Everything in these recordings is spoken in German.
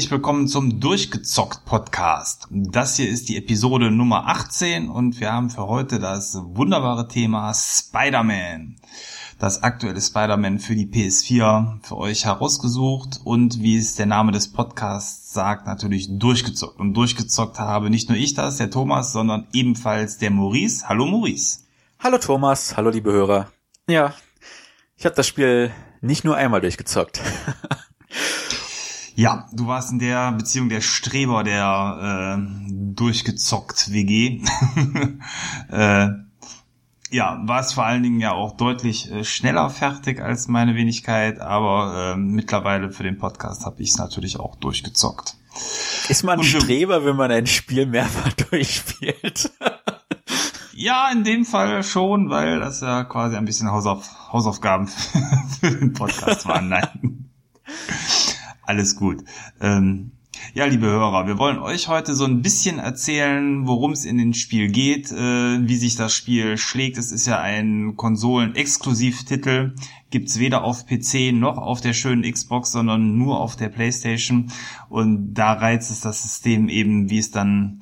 Herzlich willkommen zum Durchgezockt Podcast. Das hier ist die Episode Nummer 18 und wir haben für heute das wunderbare Thema Spider-Man. Das aktuelle Spider-Man für die PS4 für euch herausgesucht und wie es der Name des Podcasts sagt, natürlich durchgezockt. Und durchgezockt habe nicht nur ich das, der Thomas, sondern ebenfalls der Maurice. Hallo Maurice. Hallo Thomas, hallo liebe Hörer. Ja, ich habe das Spiel nicht nur einmal durchgezockt. Ja, du warst in der Beziehung der Streber der äh, durchgezockt WG. äh, ja, war es vor allen Dingen ja auch deutlich äh, schneller fertig als meine Wenigkeit, aber äh, mittlerweile für den Podcast habe ich es natürlich auch durchgezockt. Ist man Streber, wenn man ein Spiel mehrfach durchspielt? ja, in dem Fall schon, weil das ja quasi ein bisschen Hausauf Hausaufgaben für den Podcast waren. Nein. Alles gut. Ähm, ja, liebe Hörer, wir wollen euch heute so ein bisschen erzählen, worum es in dem Spiel geht, äh, wie sich das Spiel schlägt. Es ist ja ein Konsolen-Exklusivtitel, gibt's weder auf PC noch auf der schönen Xbox, sondern nur auf der PlayStation. Und da reizt es das System eben, wie es dann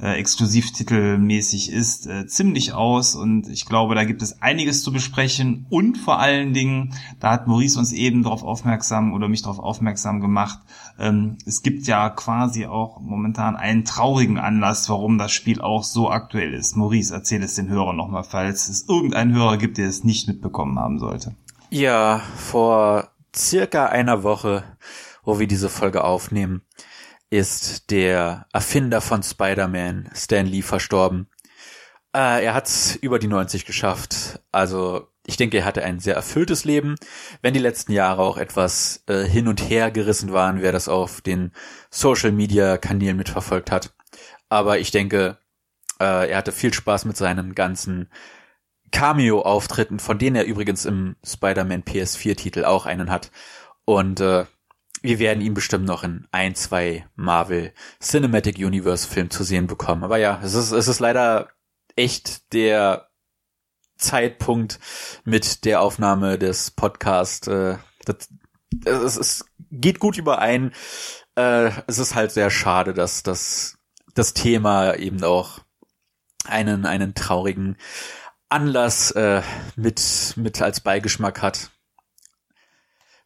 äh, exklusivtitelmäßig ist, äh, ziemlich aus und ich glaube, da gibt es einiges zu besprechen und vor allen Dingen, da hat Maurice uns eben darauf aufmerksam oder mich darauf aufmerksam gemacht, ähm, es gibt ja quasi auch momentan einen traurigen Anlass, warum das Spiel auch so aktuell ist. Maurice, erzähl es den Hörern nochmal, falls es irgendeinen Hörer gibt, der es nicht mitbekommen haben sollte. Ja, vor circa einer Woche, wo wir diese Folge aufnehmen, ist der Erfinder von Spider-Man, Stan Lee, verstorben. Äh, er hat's über die 90 geschafft. Also ich denke, er hatte ein sehr erfülltes Leben. Wenn die letzten Jahre auch etwas äh, hin und her gerissen waren, wer das auf den Social-Media-Kanälen mitverfolgt hat. Aber ich denke, äh, er hatte viel Spaß mit seinen ganzen Cameo-Auftritten, von denen er übrigens im Spider-Man PS4-Titel auch einen hat. Und äh, wir werden ihn bestimmt noch in ein, zwei Marvel Cinematic Universe Film zu sehen bekommen. Aber ja, es ist, es ist leider echt der Zeitpunkt mit der Aufnahme des Podcasts. Äh, das, es, es geht gut überein. Äh, es ist halt sehr schade, dass das, das Thema eben auch einen, einen traurigen Anlass äh, mit, mit als Beigeschmack hat.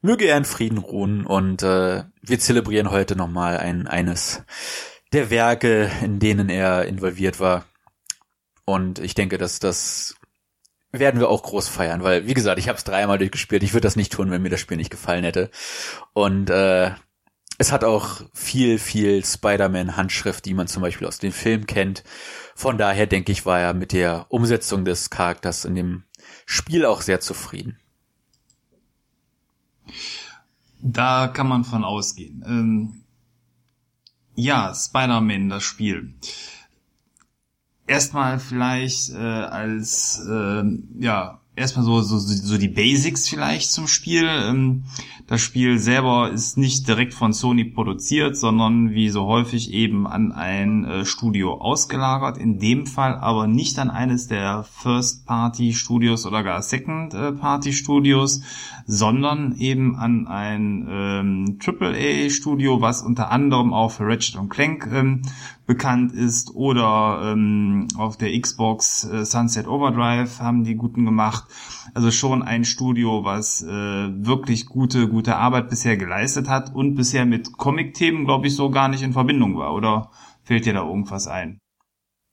Möge er in Frieden ruhen und äh, wir zelebrieren heute nochmal ein, eines der Werke, in denen er involviert war. Und ich denke, dass das werden wir auch groß feiern, weil, wie gesagt, ich habe es dreimal durchgespielt. Ich würde das nicht tun, wenn mir das Spiel nicht gefallen hätte. Und äh, es hat auch viel, viel Spider-Man-Handschrift, die man zum Beispiel aus dem Film kennt. Von daher denke ich, war er mit der Umsetzung des Charakters in dem Spiel auch sehr zufrieden. Da kann man von ausgehen. Ähm, ja, Spider-Man, das Spiel. Erstmal vielleicht äh, als äh, ja erstmal so, so, so die Basics vielleicht zum Spiel. Ähm, das Spiel selber ist nicht direkt von Sony produziert, sondern wie so häufig eben an ein äh, Studio ausgelagert. In dem Fall aber nicht an eines der First-Party-Studios oder gar Second-Party-Studios, sondern eben an ein ähm, AAA-Studio, was unter anderem auch für Ratchet Clank ähm, bekannt ist oder ähm, auf der Xbox äh, Sunset Overdrive haben die guten gemacht. Also schon ein Studio, was äh, wirklich gute, gute Arbeit bisher geleistet hat und bisher mit Comic-Themen, glaube ich, so gar nicht in Verbindung war. Oder fällt dir da irgendwas ein?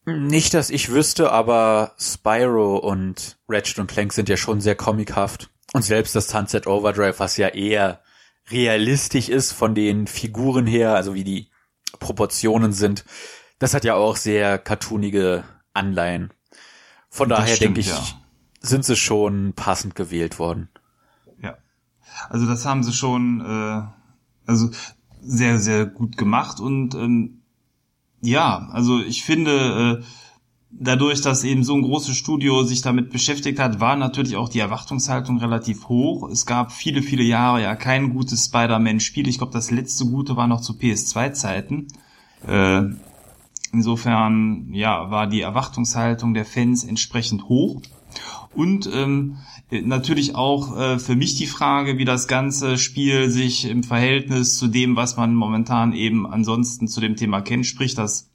Nicht, dass ich wüsste, aber Spyro und Ratchet und Clank sind ja schon sehr comichaft. Und selbst das Sunset Overdrive, was ja eher realistisch ist von den Figuren her, also wie die Proportionen sind, das hat ja auch sehr cartoonige Anleihen. Von das daher stimmt, denke ich, ja. sind sie schon passend gewählt worden. Also das haben sie schon äh, also sehr, sehr gut gemacht und ähm, ja, also ich finde, äh, dadurch, dass eben so ein großes Studio sich damit beschäftigt hat, war natürlich auch die Erwartungshaltung relativ hoch. Es gab viele, viele Jahre ja kein gutes Spider-Man-Spiel. Ich glaube, das letzte gute war noch zu PS2-Zeiten. Äh, insofern, ja, war die Erwartungshaltung der Fans entsprechend hoch. Und ähm, natürlich auch äh, für mich die Frage, wie das ganze Spiel sich im Verhältnis zu dem, was man momentan eben ansonsten zu dem Thema kennt, sprich das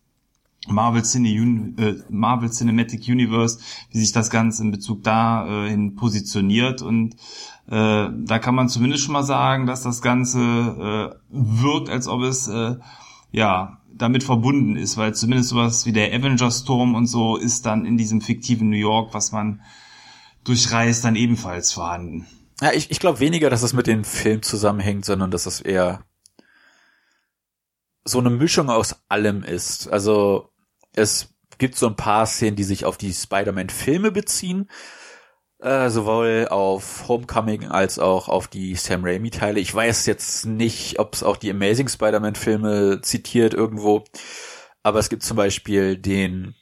Marvel, Cine, äh, Marvel Cinematic Universe, wie sich das Ganze in Bezug dahin äh, positioniert. Und äh, da kann man zumindest schon mal sagen, dass das Ganze äh, wirkt, als ob es äh, ja damit verbunden ist, weil zumindest sowas wie der Avengers Storm und so ist dann in diesem fiktiven New York, was man durchreist, dann ebenfalls vorhanden. Ja, ich, ich glaube weniger, dass es mit dem Film zusammenhängt, sondern dass es eher so eine Mischung aus allem ist. Also es gibt so ein paar Szenen, die sich auf die Spider-Man-Filme beziehen, äh, sowohl auf Homecoming als auch auf die Sam Raimi-Teile. Ich weiß jetzt nicht, ob es auch die Amazing Spider-Man-Filme zitiert irgendwo, aber es gibt zum Beispiel den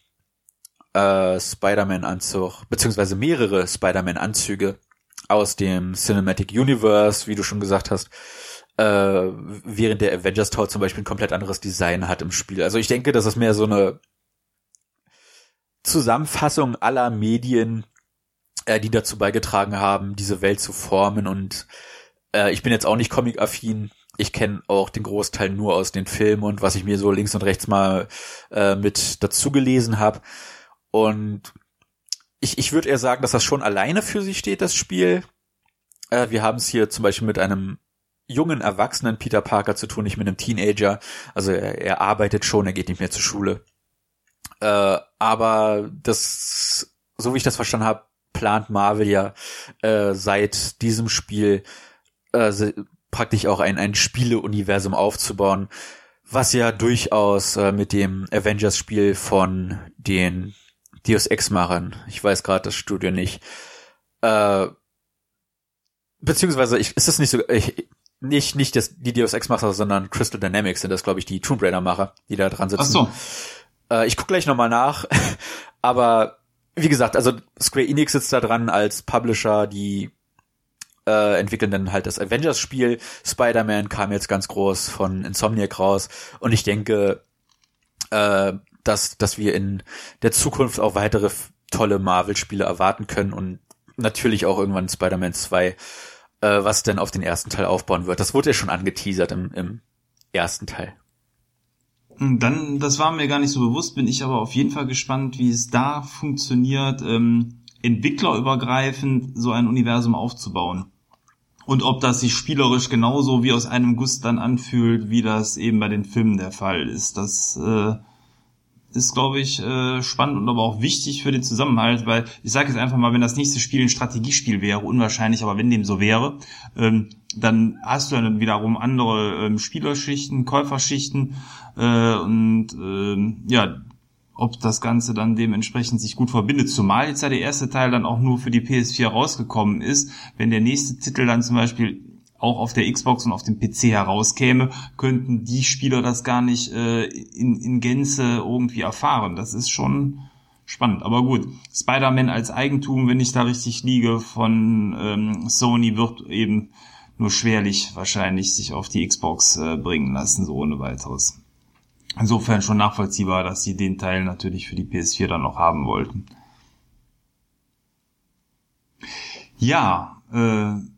äh, Spider-Man-Anzug, beziehungsweise mehrere Spider-Man-Anzüge aus dem Cinematic Universe, wie du schon gesagt hast, äh, während der Avengers Tour zum Beispiel ein komplett anderes Design hat im Spiel. Also ich denke, das ist mehr so eine Zusammenfassung aller Medien, äh, die dazu beigetragen haben, diese Welt zu formen. Und äh, ich bin jetzt auch nicht comic-affin. Ich kenne auch den Großteil nur aus den Filmen und was ich mir so links und rechts mal äh, mit dazu gelesen habe. Und ich, ich würde eher sagen, dass das schon alleine für sich steht, das Spiel. Äh, wir haben es hier zum Beispiel mit einem jungen, erwachsenen Peter Parker zu tun, nicht mit einem Teenager. Also er, er arbeitet schon, er geht nicht mehr zur Schule. Äh, aber das, so wie ich das verstanden habe, plant Marvel ja äh, seit diesem Spiel äh, praktisch auch ein, ein Spieleuniversum aufzubauen, was ja durchaus äh, mit dem Avengers-Spiel von den Deus Ex-Machern, ich weiß gerade das Studio nicht, äh, beziehungsweise ich, ist das nicht so, ich, nicht, nicht das, die Deus Ex-Macher, sondern Crystal Dynamics sind das, glaube ich, die Tomb Raider-Macher, die da dran sitzen. Ach so. Äh, ich guck gleich nochmal nach, aber wie gesagt, also Square Enix sitzt da dran als Publisher, die äh, entwickeln dann halt das Avengers-Spiel. Spider-Man kam jetzt ganz groß von Insomniac raus und ich denke, äh, dass, dass wir in der Zukunft auch weitere tolle Marvel-Spiele erwarten können und natürlich auch irgendwann Spider-Man 2, äh, was denn auf den ersten Teil aufbauen wird. Das wurde ja schon angeteasert im, im ersten Teil. Dann, das war mir gar nicht so bewusst, bin ich aber auf jeden Fall gespannt, wie es da funktioniert, ähm, entwicklerübergreifend so ein Universum aufzubauen. Und ob das sich spielerisch genauso wie aus einem Guss dann anfühlt, wie das eben bei den Filmen der Fall ist. Das äh, ist, glaube ich, äh, spannend und aber auch wichtig für den Zusammenhalt, weil ich sage jetzt einfach mal, wenn das nächste Spiel ein Strategiespiel wäre, unwahrscheinlich, aber wenn dem so wäre, ähm, dann hast du dann wiederum andere ähm, Spielerschichten, Käuferschichten äh, und ähm, ja, ob das Ganze dann dementsprechend sich gut verbindet. Zumal jetzt ja der erste Teil dann auch nur für die PS4 rausgekommen ist. Wenn der nächste Titel dann zum Beispiel auch auf der Xbox und auf dem PC herauskäme, könnten die Spieler das gar nicht äh, in, in Gänze irgendwie erfahren. Das ist schon spannend. Aber gut, Spider-Man als Eigentum, wenn ich da richtig liege, von ähm, Sony wird eben nur schwerlich wahrscheinlich sich auf die Xbox äh, bringen lassen, so ohne weiteres. Insofern schon nachvollziehbar, dass sie den Teil natürlich für die PS4 dann noch haben wollten. Ja, äh,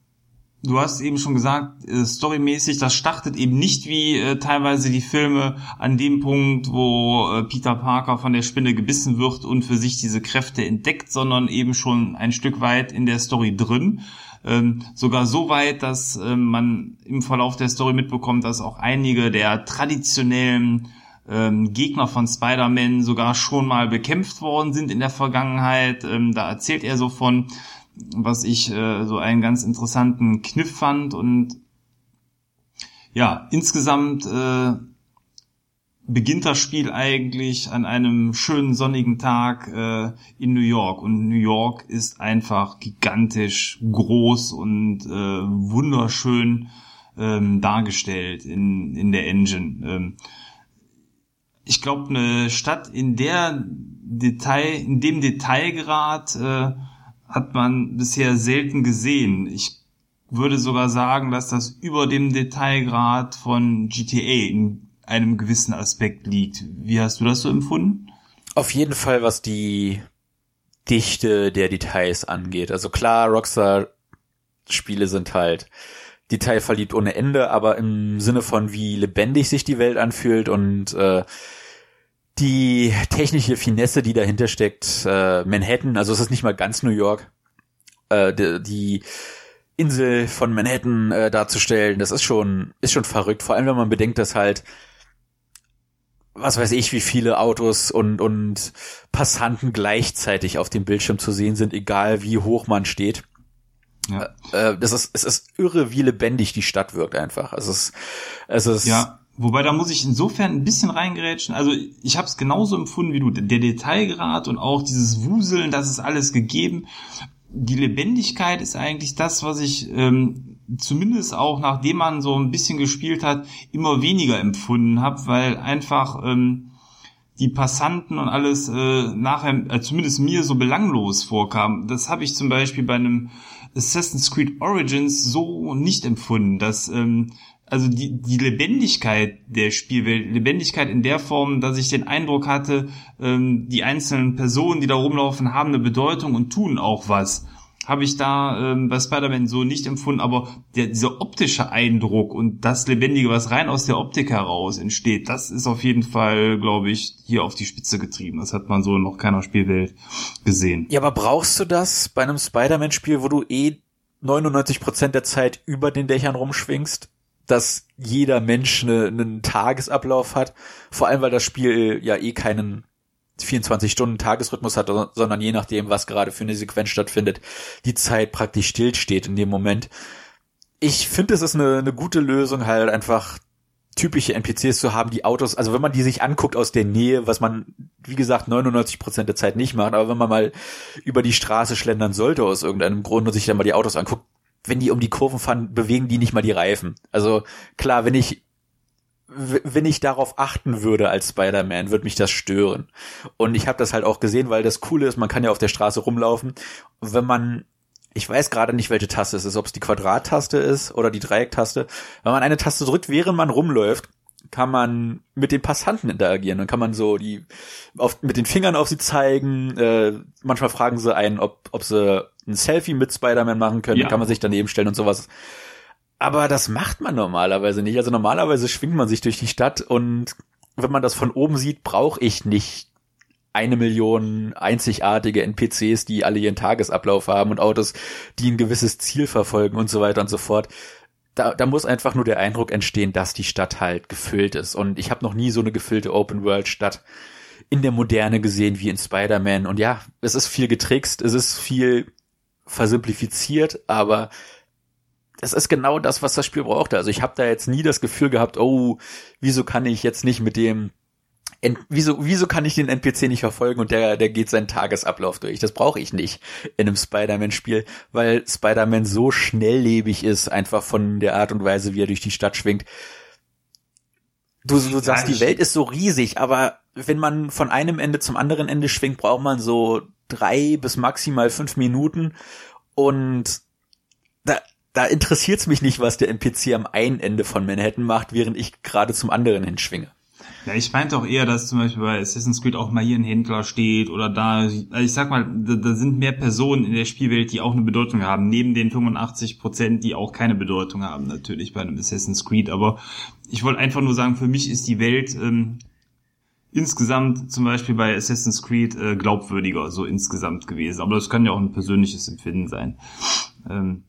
du hast eben schon gesagt, äh, storymäßig, das startet eben nicht wie äh, teilweise die Filme an dem Punkt, wo äh, Peter Parker von der Spinne gebissen wird und für sich diese Kräfte entdeckt, sondern eben schon ein Stück weit in der Story drin. Ähm, sogar so weit, dass äh, man im Verlauf der Story mitbekommt, dass auch einige der traditionellen ähm, Gegner von Spider-Man sogar schon mal bekämpft worden sind in der Vergangenheit. Ähm, da erzählt er so von, was ich äh, so einen ganz interessanten Kniff fand und ja, insgesamt äh, beginnt das Spiel eigentlich an einem schönen sonnigen Tag äh, in New York und New York ist einfach gigantisch groß und äh, wunderschön ähm, dargestellt in, in der Engine. Ähm, ich glaube, eine Stadt in der Detail, in dem Detailgrad äh, hat man bisher selten gesehen. Ich würde sogar sagen, dass das über dem Detailgrad von GTA in einem gewissen Aspekt liegt. Wie hast du das so empfunden? Auf jeden Fall, was die Dichte der Details angeht. Also klar, Rockstar Spiele sind halt detailverliebt ohne Ende, aber im Sinne von wie lebendig sich die Welt anfühlt und äh, die technische Finesse, die dahinter steckt, äh, Manhattan, also es ist nicht mal ganz New York, äh, die, die Insel von Manhattan äh, darzustellen, das ist schon, ist schon verrückt, vor allem wenn man bedenkt, dass halt was weiß ich, wie viele Autos und, und Passanten gleichzeitig auf dem Bildschirm zu sehen sind, egal wie hoch man steht. Ja. Äh, äh das ist, es ist irre, wie lebendig die Stadt wirkt einfach. Es ist, es ist. Ja, wobei da muss ich insofern ein bisschen reingerätschen. Also ich habe es genauso empfunden wie du. Der Detailgrad und auch dieses Wuseln, das ist alles gegeben. Die Lebendigkeit ist eigentlich das, was ich ähm, zumindest auch nachdem man so ein bisschen gespielt hat, immer weniger empfunden habe, weil einfach ähm, die Passanten und alles äh, nachher, äh, zumindest mir so belanglos vorkam. Das habe ich zum Beispiel bei einem Assassin's Creed Origins so nicht empfunden, dass ähm, also die, die Lebendigkeit der Spielwelt, Lebendigkeit in der Form, dass ich den Eindruck hatte, ähm, die einzelnen Personen, die da rumlaufen, haben eine Bedeutung und tun auch was habe ich da ähm, bei Spider-Man so nicht empfunden, aber der, dieser optische Eindruck und das Lebendige, was rein aus der Optik heraus entsteht, das ist auf jeden Fall, glaube ich, hier auf die Spitze getrieben. Das hat man so noch keiner Spielwelt gesehen. Ja, aber brauchst du das bei einem Spider-Man-Spiel, wo du eh 99 Prozent der Zeit über den Dächern rumschwingst? Dass jeder Mensch eine, einen Tagesablauf hat, vor allem weil das Spiel ja eh keinen 24 Stunden Tagesrhythmus hat, sondern je nachdem, was gerade für eine Sequenz stattfindet, die Zeit praktisch stillsteht in dem Moment. Ich finde, es ist eine, eine gute Lösung, halt einfach typische NPCs zu haben, die Autos, also wenn man die sich anguckt aus der Nähe, was man, wie gesagt, 99 Prozent der Zeit nicht macht, aber wenn man mal über die Straße schlendern sollte aus irgendeinem Grund und sich dann mal die Autos anguckt, wenn die um die Kurven fahren, bewegen die nicht mal die Reifen. Also klar, wenn ich wenn ich darauf achten würde als Spider-Man, würde mich das stören. Und ich habe das halt auch gesehen, weil das Coole ist, man kann ja auf der Straße rumlaufen. wenn man, ich weiß gerade nicht, welche Taste es ist, ob es die Quadrattaste ist oder die Dreiecktaste. Wenn man eine Taste drückt, während man rumläuft, kann man mit den Passanten interagieren. Dann kann man so die auf, mit den Fingern auf sie zeigen. Äh, manchmal fragen sie einen, ob, ob sie ein Selfie mit Spider-Man machen können. Ja. Dann kann man sich daneben stellen und sowas. Aber das macht man normalerweise nicht. Also normalerweise schwingt man sich durch die Stadt und wenn man das von oben sieht, brauche ich nicht eine Million einzigartige NPCs, die alle ihren Tagesablauf haben und Autos, die ein gewisses Ziel verfolgen und so weiter und so fort. Da, da muss einfach nur der Eindruck entstehen, dass die Stadt halt gefüllt ist. Und ich habe noch nie so eine gefüllte Open-World-Stadt in der Moderne gesehen wie in Spider-Man. Und ja, es ist viel getrickst, es ist viel versimplifiziert, aber das ist genau das, was das Spiel brauchte. Also ich habe da jetzt nie das Gefühl gehabt, oh, wieso kann ich jetzt nicht mit dem wieso, wieso kann ich den NPC nicht verfolgen und der, der geht seinen Tagesablauf durch? Das brauche ich nicht in einem Spider-Man-Spiel, weil Spider-Man so schnelllebig ist, einfach von der Art und Weise, wie er durch die Stadt schwingt. Du, du sagst, die Welt ist so riesig, aber wenn man von einem Ende zum anderen Ende schwingt, braucht man so drei bis maximal fünf Minuten und da, da interessiert's mich nicht, was der NPC am einen Ende von Manhattan macht, während ich gerade zum anderen hinschwinge. Ja, ich meinte auch eher, dass zum Beispiel bei Assassin's Creed auch mal hier ein Händler steht oder da, also ich sag mal, da, da sind mehr Personen in der Spielwelt, die auch eine Bedeutung haben, neben den 85 Prozent, die auch keine Bedeutung haben, natürlich bei einem Assassin's Creed. Aber ich wollte einfach nur sagen, für mich ist die Welt ähm, insgesamt zum Beispiel bei Assassin's Creed äh, glaubwürdiger, so insgesamt gewesen. Aber das kann ja auch ein persönliches Empfinden sein. Ähm,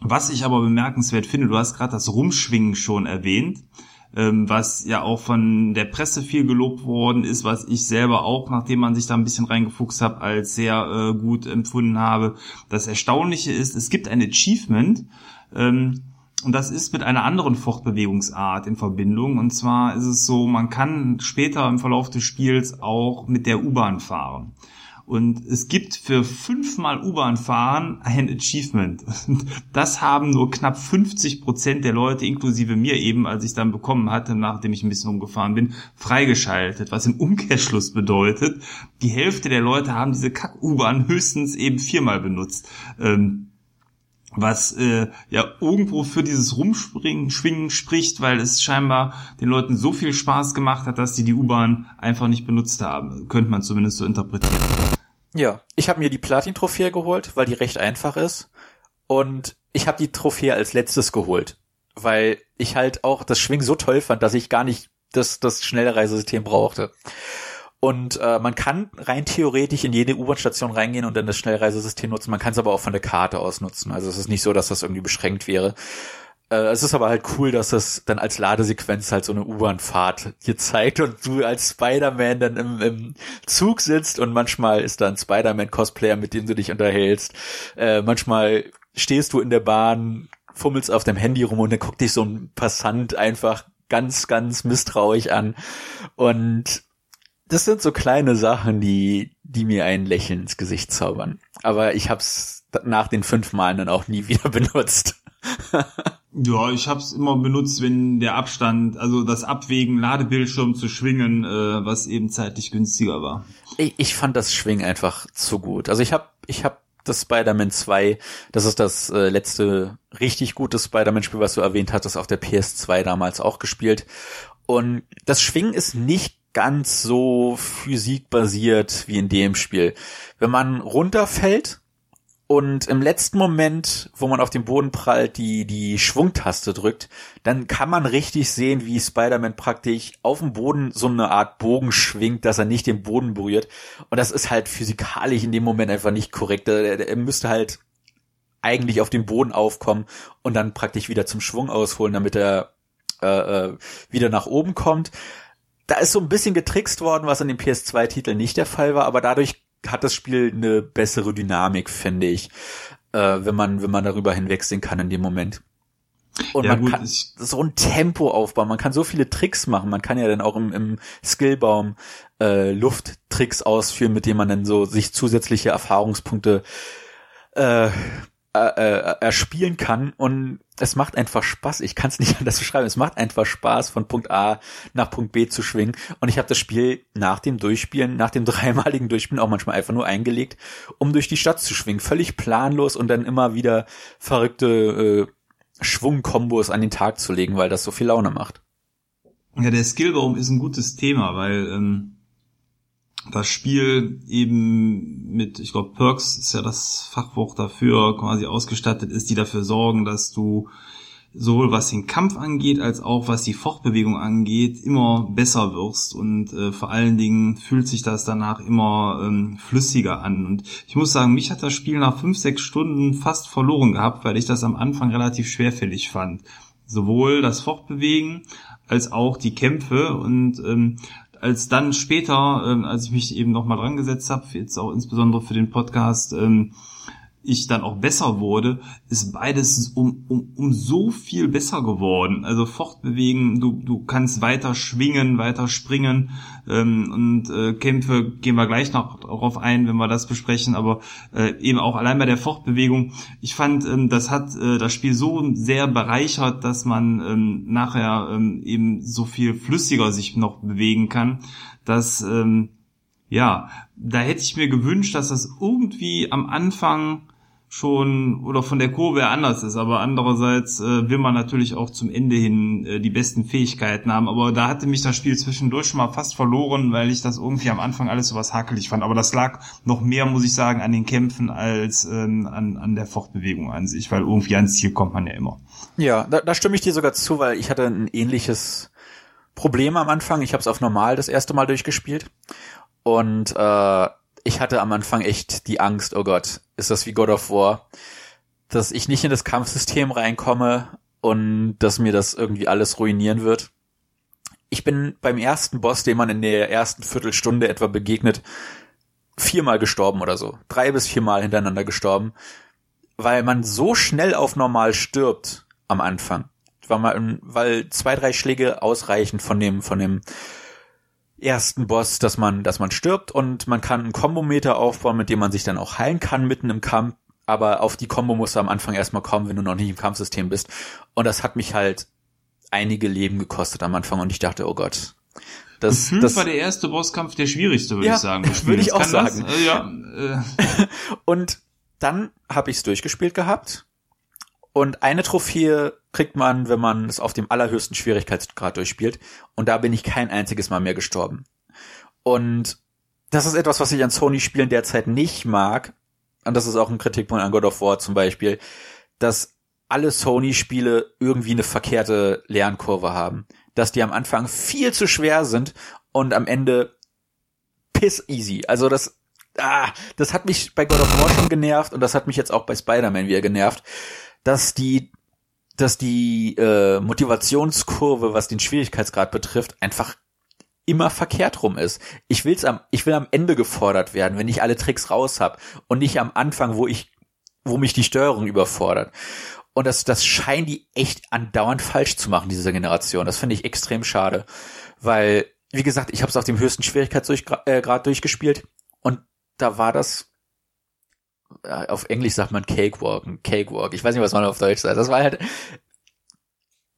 was ich aber bemerkenswert finde, du hast gerade das Rumschwingen schon erwähnt, was ja auch von der Presse viel gelobt worden ist, was ich selber auch, nachdem man sich da ein bisschen reingefuchst hat, als sehr äh, gut empfunden habe. Das Erstaunliche ist, es gibt ein Achievement, ähm, und das ist mit einer anderen Fortbewegungsart in Verbindung. Und zwar ist es so, man kann später im Verlauf des Spiels auch mit der U-Bahn fahren. Und es gibt für fünfmal U-Bahn fahren ein Achievement. Und das haben nur knapp 50 Prozent der Leute, inklusive mir eben, als ich dann bekommen hatte, nachdem ich ein bisschen umgefahren bin, freigeschaltet. Was im Umkehrschluss bedeutet, die Hälfte der Leute haben diese Kack-U-Bahn höchstens eben viermal benutzt. Ähm, was äh, ja irgendwo für dieses Rumspringen, Schwingen spricht, weil es scheinbar den Leuten so viel Spaß gemacht hat, dass sie die U-Bahn einfach nicht benutzt haben. Könnte man zumindest so interpretieren. Ja, ich habe mir die Platin-Trophäe geholt, weil die recht einfach ist. Und ich habe die Trophäe als letztes geholt, weil ich halt auch das Schwingen so toll fand, dass ich gar nicht das, das Schnellreisesystem brauchte. Und äh, man kann rein theoretisch in jede U-Bahn-Station reingehen und dann das Schnellreisesystem nutzen. Man kann es aber auch von der Karte aus nutzen. Also es ist nicht so, dass das irgendwie beschränkt wäre. Äh, es ist aber halt cool, dass es dann als Ladesequenz halt so eine U-Bahn-Fahrt dir zeigt und du als Spider-Man dann im, im Zug sitzt und manchmal ist da ein Spider-Man-Cosplayer, mit dem du dich unterhältst. Äh, manchmal stehst du in der Bahn, fummelst auf dem Handy rum und dann guckt dich so ein Passant einfach ganz, ganz misstrauisch an. Und das sind so kleine Sachen, die, die mir ein Lächeln ins Gesicht zaubern. Aber ich hab's nach den fünf Malen dann auch nie wieder benutzt. Ja, ich hab's immer benutzt, wenn der Abstand, also das Abwägen, Ladebildschirm zu schwingen, äh, was eben zeitlich günstiger war. Ich, ich fand das Schwingen einfach zu gut. Also ich hab, ich hab das Spider-Man 2, das ist das äh, letzte richtig gute Spider-Man-Spiel, was du erwähnt hattest, auf der PS2 damals auch gespielt. Und das Schwingen ist nicht ganz so physikbasiert wie in dem Spiel. Wenn man runterfällt und im letzten Moment, wo man auf den Boden prallt, die, die Schwungtaste drückt, dann kann man richtig sehen, wie Spider-Man praktisch auf dem Boden so eine Art Bogen schwingt, dass er nicht den Boden berührt. Und das ist halt physikalisch in dem Moment einfach nicht korrekt. Er, er müsste halt eigentlich auf den Boden aufkommen und dann praktisch wieder zum Schwung ausholen, damit er äh, äh wieder nach oben kommt da ist so ein bisschen getrickst worden, was an dem PS2-Titel nicht der Fall war, aber dadurch hat das Spiel eine bessere Dynamik, finde ich, äh, wenn man, wenn man darüber hinwegsehen kann in dem Moment. Und ja, man gut, kann so ein Tempo aufbauen, man kann so viele Tricks machen, man kann ja dann auch im, im Skillbaum äh, Lufttricks ausführen, mit denen man dann so sich zusätzliche Erfahrungspunkte äh, äh, äh, erspielen kann und es macht einfach Spaß. Ich kann es nicht anders beschreiben. Es macht einfach Spaß, von Punkt A nach Punkt B zu schwingen. Und ich habe das Spiel nach dem Durchspielen, nach dem dreimaligen Durchspielen auch manchmal einfach nur eingelegt, um durch die Stadt zu schwingen. Völlig planlos und dann immer wieder verrückte äh, Schwungkombos an den Tag zu legen, weil das so viel Laune macht. Ja, der Skillbaum ist ein gutes Thema, weil ähm, das Spiel eben mit, ich glaube, Perks ist ja das Fachwort dafür, quasi ausgestattet ist, die dafür sorgen, dass du sowohl was den Kampf angeht, als auch was die Fortbewegung angeht, immer besser wirst und äh, vor allen Dingen fühlt sich das danach immer ähm, flüssiger an. Und ich muss sagen, mich hat das Spiel nach fünf, sechs Stunden fast verloren gehabt, weil ich das am Anfang relativ schwerfällig fand. Sowohl das Fortbewegen als auch die Kämpfe und ähm, als dann später, ähm, als ich mich eben nochmal dran gesetzt habe, jetzt auch insbesondere für den Podcast, ähm, ich dann auch besser wurde, ist beides um, um, um so viel besser geworden. Also fortbewegen, du, du kannst weiter schwingen, weiter springen ähm, und äh, Kämpfe gehen wir gleich noch darauf ein, wenn wir das besprechen, aber äh, eben auch allein bei der Fortbewegung. Ich fand, ähm, das hat äh, das Spiel so sehr bereichert, dass man ähm, nachher ähm, eben so viel flüssiger sich noch bewegen kann, dass ähm, ja, da hätte ich mir gewünscht, dass das irgendwie am Anfang schon oder von der Kurve her anders ist, aber andererseits äh, will man natürlich auch zum Ende hin äh, die besten Fähigkeiten haben, aber da hatte mich das Spiel zwischendurch schon mal fast verloren, weil ich das irgendwie am Anfang alles so was hakelig fand, aber das lag noch mehr, muss ich sagen, an den Kämpfen als ähm, an, an der Fortbewegung an sich, weil irgendwie ans Ziel kommt man ja immer. Ja, da, da stimme ich dir sogar zu, weil ich hatte ein ähnliches Problem am Anfang, ich habe es auf normal das erste Mal durchgespielt. Und äh, ich hatte am Anfang echt die Angst, oh Gott, ist das wie God of War, dass ich nicht in das Kampfsystem reinkomme und dass mir das irgendwie alles ruinieren wird. Ich bin beim ersten Boss, dem man in der ersten Viertelstunde etwa begegnet, viermal gestorben oder so. Drei bis viermal hintereinander gestorben, weil man so schnell auf normal stirbt am Anfang. Weil, man, weil zwei, drei Schläge ausreichen von dem, von dem ersten Boss, dass man, dass man stirbt und man kann einen Kombometer aufbauen, mit dem man sich dann auch heilen kann mitten im Kampf. Aber auf die Kombo musst du am Anfang erstmal kommen, wenn du noch nicht im Kampfsystem bist. Und das hat mich halt einige Leben gekostet am Anfang und ich dachte, oh Gott. Das, das war der erste Bosskampf der schwierigste, würde ja, ich sagen. Würde ich auch sagen. Äh, ja, äh. und dann habe ich es durchgespielt gehabt und eine Trophäe kriegt man, wenn man es auf dem allerhöchsten Schwierigkeitsgrad durchspielt. Und da bin ich kein einziges Mal mehr gestorben. Und das ist etwas, was ich an Sony-Spielen derzeit nicht mag. Und das ist auch ein Kritikpunkt an God of War zum Beispiel, dass alle Sony-Spiele irgendwie eine verkehrte Lernkurve haben. Dass die am Anfang viel zu schwer sind und am Ende piss easy. Also das, ah, das hat mich bei God of War schon genervt und das hat mich jetzt auch bei Spider-Man wieder genervt, dass die, dass die äh, Motivationskurve, was den Schwierigkeitsgrad betrifft, einfach immer verkehrt rum ist. Ich will's am, ich will am Ende gefordert werden, wenn ich alle Tricks raus hab und nicht am Anfang, wo ich, wo mich die Steuerung überfordert. Und das, das scheinen die echt andauernd falsch zu machen, diese Generation. Das finde ich extrem schade, weil, wie gesagt, ich habe es auf dem höchsten Schwierigkeitsgrad äh, durchgespielt und da war das auf Englisch sagt man Cakewalk, ein Cakewalk. Ich weiß nicht, was man auf Deutsch sagt. Das war halt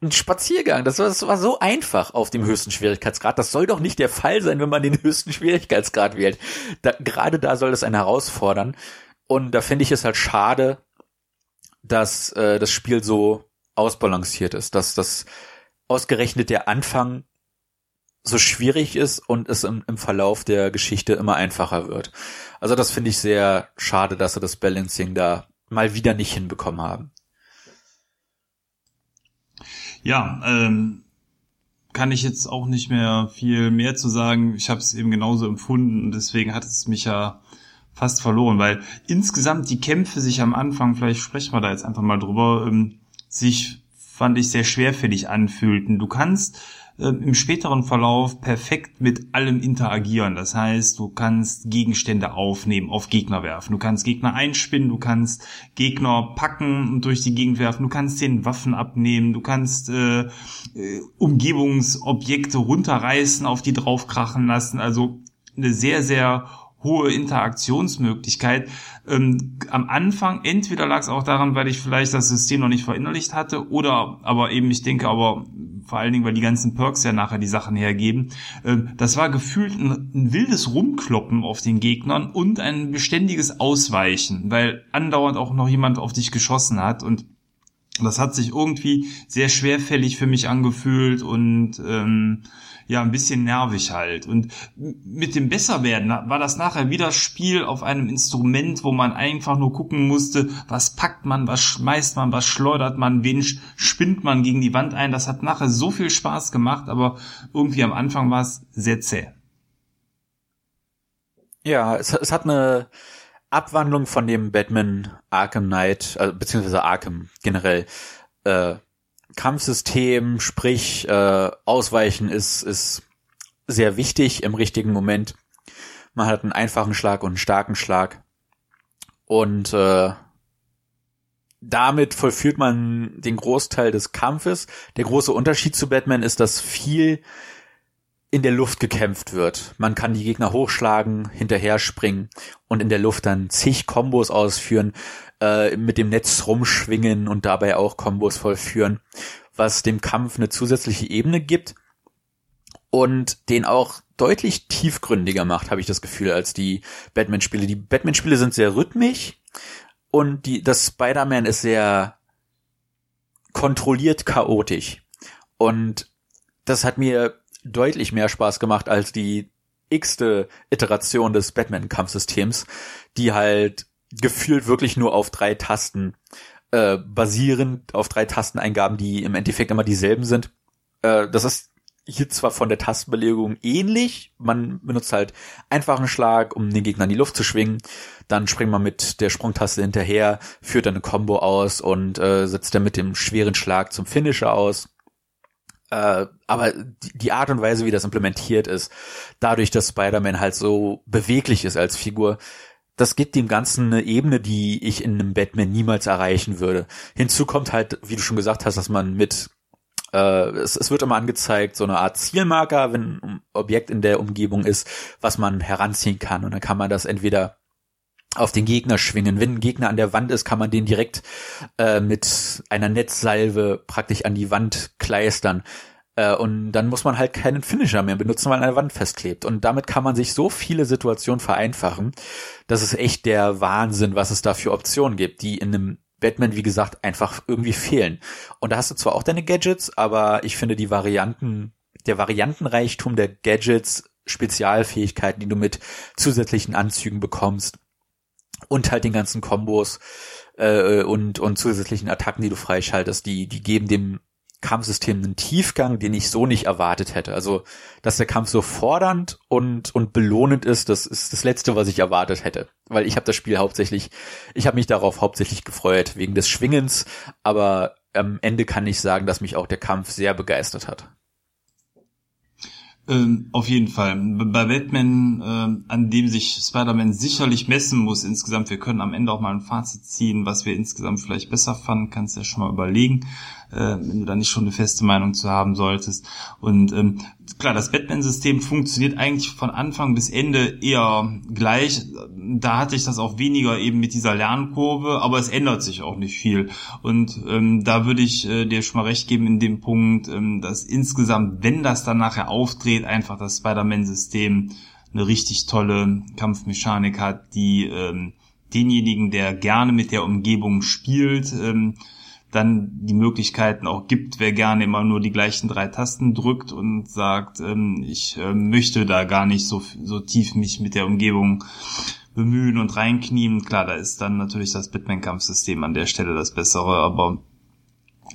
ein Spaziergang. Das war, das war so einfach auf dem höchsten Schwierigkeitsgrad. Das soll doch nicht der Fall sein, wenn man den höchsten Schwierigkeitsgrad wählt. Da, gerade da soll das einen herausfordern. Und da finde ich es halt schade, dass äh, das Spiel so ausbalanciert ist, dass das ausgerechnet der Anfang so schwierig ist und es im, im Verlauf der Geschichte immer einfacher wird. Also das finde ich sehr schade, dass sie das Balancing da mal wieder nicht hinbekommen haben. Ja, ähm, kann ich jetzt auch nicht mehr viel mehr zu sagen. Ich habe es eben genauso empfunden und deswegen hat es mich ja fast verloren, weil insgesamt die Kämpfe sich am Anfang, vielleicht sprechen wir da jetzt einfach mal drüber, ähm, sich fand ich sehr schwerfällig anfühlten. Du kannst äh, im späteren Verlauf perfekt mit allem interagieren. Das heißt, du kannst Gegenstände aufnehmen, auf Gegner werfen. Du kannst Gegner einspinnen, du kannst Gegner packen und durch die Gegend werfen. Du kannst den Waffen abnehmen. Du kannst äh, äh, Umgebungsobjekte runterreißen, auf die draufkrachen lassen. Also eine sehr, sehr hohe Interaktionsmöglichkeit. Ähm, am Anfang, entweder lag es auch daran, weil ich vielleicht das System noch nicht verinnerlicht hatte, oder aber eben, ich denke aber vor allen Dingen, weil die ganzen Perks ja nachher die Sachen hergeben. Ähm, das war gefühlt ein, ein wildes Rumkloppen auf den Gegnern und ein beständiges Ausweichen, weil andauernd auch noch jemand auf dich geschossen hat und das hat sich irgendwie sehr schwerfällig für mich angefühlt und ähm, ja ein bisschen nervig halt. Und mit dem Besserwerden war das nachher wieder Spiel auf einem Instrument, wo man einfach nur gucken musste, was packt man, was schmeißt man, was schleudert man, wen spinnt man gegen die Wand ein. Das hat nachher so viel Spaß gemacht, aber irgendwie am Anfang war es sehr zäh. Ja, es, es hat eine Abwandlung von dem Batman Arkham Knight, also, beziehungsweise Arkham generell, äh, Kampfsystem, sprich äh, Ausweichen ist, ist sehr wichtig im richtigen Moment. Man hat einen einfachen Schlag und einen starken Schlag. Und äh, damit vollführt man den Großteil des Kampfes. Der große Unterschied zu Batman ist, dass viel in der Luft gekämpft wird. Man kann die Gegner hochschlagen, hinterher springen und in der Luft dann zig Kombos ausführen, äh, mit dem Netz rumschwingen und dabei auch Kombos vollführen, was dem Kampf eine zusätzliche Ebene gibt und den auch deutlich tiefgründiger macht, habe ich das Gefühl, als die Batman-Spiele. Die Batman-Spiele sind sehr rhythmisch und die, das Spider-Man ist sehr kontrolliert chaotisch. Und das hat mir deutlich mehr Spaß gemacht als die x-te Iteration des Batman-Kampfsystems, die halt gefühlt wirklich nur auf drei Tasten äh, basieren, auf drei Tasteneingaben, die im Endeffekt immer dieselben sind. Äh, das ist hier zwar von der Tastenbelegung ähnlich. Man benutzt halt einfachen Schlag, um den Gegner in die Luft zu schwingen. Dann springt man mit der Sprungtaste hinterher, führt dann eine Combo aus und äh, setzt dann mit dem schweren Schlag zum Finisher aus. Äh, aber die Art und Weise, wie das implementiert ist, dadurch, dass Spider-Man halt so beweglich ist als Figur, das gibt dem Ganzen eine Ebene, die ich in einem Batman niemals erreichen würde. Hinzu kommt halt, wie du schon gesagt hast, dass man mit äh, es, es wird immer angezeigt, so eine Art Zielmarker, wenn ein Objekt in der Umgebung ist, was man heranziehen kann. Und dann kann man das entweder auf den Gegner schwingen. Wenn ein Gegner an der Wand ist, kann man den direkt äh, mit einer Netzsalve praktisch an die Wand kleistern. Äh, und dann muss man halt keinen Finisher mehr benutzen, weil an der Wand festklebt. Und damit kann man sich so viele Situationen vereinfachen. Das ist echt der Wahnsinn, was es da für Optionen gibt, die in einem Batman, wie gesagt, einfach irgendwie fehlen. Und da hast du zwar auch deine Gadgets, aber ich finde die Varianten, der Variantenreichtum der Gadgets Spezialfähigkeiten, die du mit zusätzlichen Anzügen bekommst und halt den ganzen Kombos äh, und und zusätzlichen Attacken, die du freischaltest, die die geben dem Kampfsystem einen Tiefgang, den ich so nicht erwartet hätte. Also, dass der Kampf so fordernd und und belohnend ist, das ist das letzte, was ich erwartet hätte, weil ich habe das Spiel hauptsächlich, ich habe mich darauf hauptsächlich gefreut wegen des Schwingens, aber am Ende kann ich sagen, dass mich auch der Kampf sehr begeistert hat. Ähm, auf jeden Fall. Bei Batman, äh, an dem sich Spider-Man sicherlich messen muss insgesamt, wir können am Ende auch mal ein Fazit ziehen, was wir insgesamt vielleicht besser fanden, kannst ja schon mal überlegen äh, wenn du da nicht schon eine feste Meinung zu haben solltest. Und ähm, klar, das Batman-System funktioniert eigentlich von Anfang bis Ende eher gleich. Da hatte ich das auch weniger eben mit dieser Lernkurve, aber es ändert sich auch nicht viel. Und ähm, da würde ich äh, dir schon mal recht geben in dem Punkt, ähm, dass insgesamt, wenn das dann nachher aufdreht, einfach das Spider-Man-System eine richtig tolle Kampfmechanik hat, die ähm, denjenigen, der gerne mit der Umgebung spielt, ähm, dann die Möglichkeiten auch gibt, wer gerne immer nur die gleichen drei Tasten drückt und sagt, ähm, ich äh, möchte da gar nicht so, so tief mich mit der Umgebung bemühen und reinknien. Klar, da ist dann natürlich das Bitman-Kampfsystem an der Stelle das bessere, aber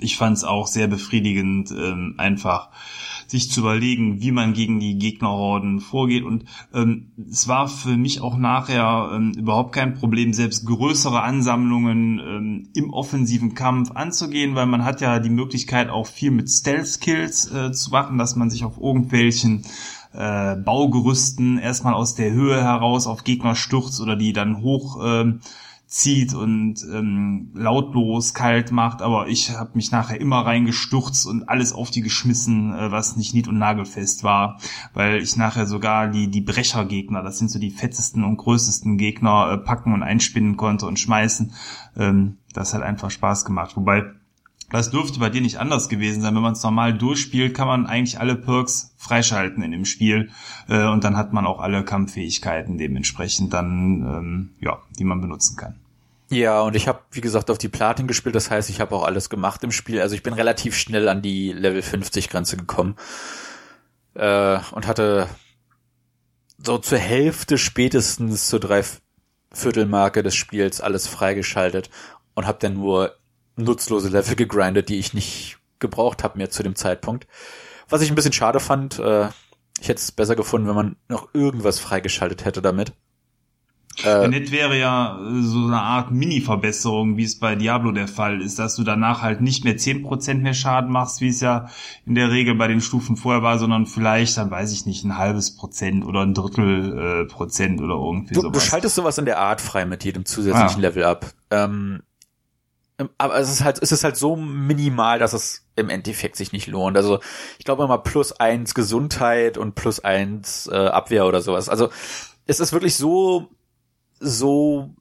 ich fand es auch sehr befriedigend, ähm, einfach sich zu überlegen, wie man gegen die Gegnerhorden vorgeht. Und ähm, es war für mich auch nachher ähm, überhaupt kein Problem, selbst größere Ansammlungen ähm, im offensiven Kampf anzugehen, weil man hat ja die Möglichkeit auch viel mit Stealth-Kills äh, zu machen, dass man sich auf irgendwelchen äh, Baugerüsten erstmal aus der Höhe heraus auf Gegner stürzt oder die dann hoch ähm, zieht und ähm, lautlos kalt macht, aber ich habe mich nachher immer reingestürzt und alles auf die geschmissen, äh, was nicht nied- und nagelfest war, weil ich nachher sogar die die Brechergegner, das sind so die fettesten und größtesten Gegner, äh, packen und einspinnen konnte und schmeißen. Ähm, das hat einfach Spaß gemacht. Wobei das dürfte bei dir nicht anders gewesen sein. Wenn man es normal durchspielt, kann man eigentlich alle Perks freischalten in dem Spiel äh, und dann hat man auch alle Kampffähigkeiten dementsprechend dann, ähm, ja, die man benutzen kann. Ja, und ich habe, wie gesagt, auf die Platin gespielt, das heißt, ich habe auch alles gemacht im Spiel. Also ich bin relativ schnell an die Level 50 Grenze gekommen äh, und hatte so zur Hälfte spätestens zur Dreiviertelmarke des Spiels alles freigeschaltet und habe dann nur nutzlose Level gegrindet, die ich nicht gebraucht habe mehr zu dem Zeitpunkt. Was ich ein bisschen schade fand, äh, ich hätte es besser gefunden, wenn man noch irgendwas freigeschaltet hätte damit. Äh, nett wäre ja äh, so eine Art Mini-Verbesserung, wie es bei Diablo der Fall ist, dass du danach halt nicht mehr zehn Prozent mehr Schaden machst, wie es ja in der Regel bei den Stufen vorher war, sondern vielleicht, dann weiß ich nicht, ein halbes Prozent oder ein Drittel äh, Prozent oder irgendwie du, sowas. Du schaltest sowas in der Art frei mit jedem zusätzlichen ah. Level ab. Ähm, ähm, aber es ist halt, es ist halt so minimal, dass es im Endeffekt sich nicht lohnt. Also ich glaube immer plus eins Gesundheit und plus eins äh, Abwehr oder sowas. Also es ist wirklich so, so,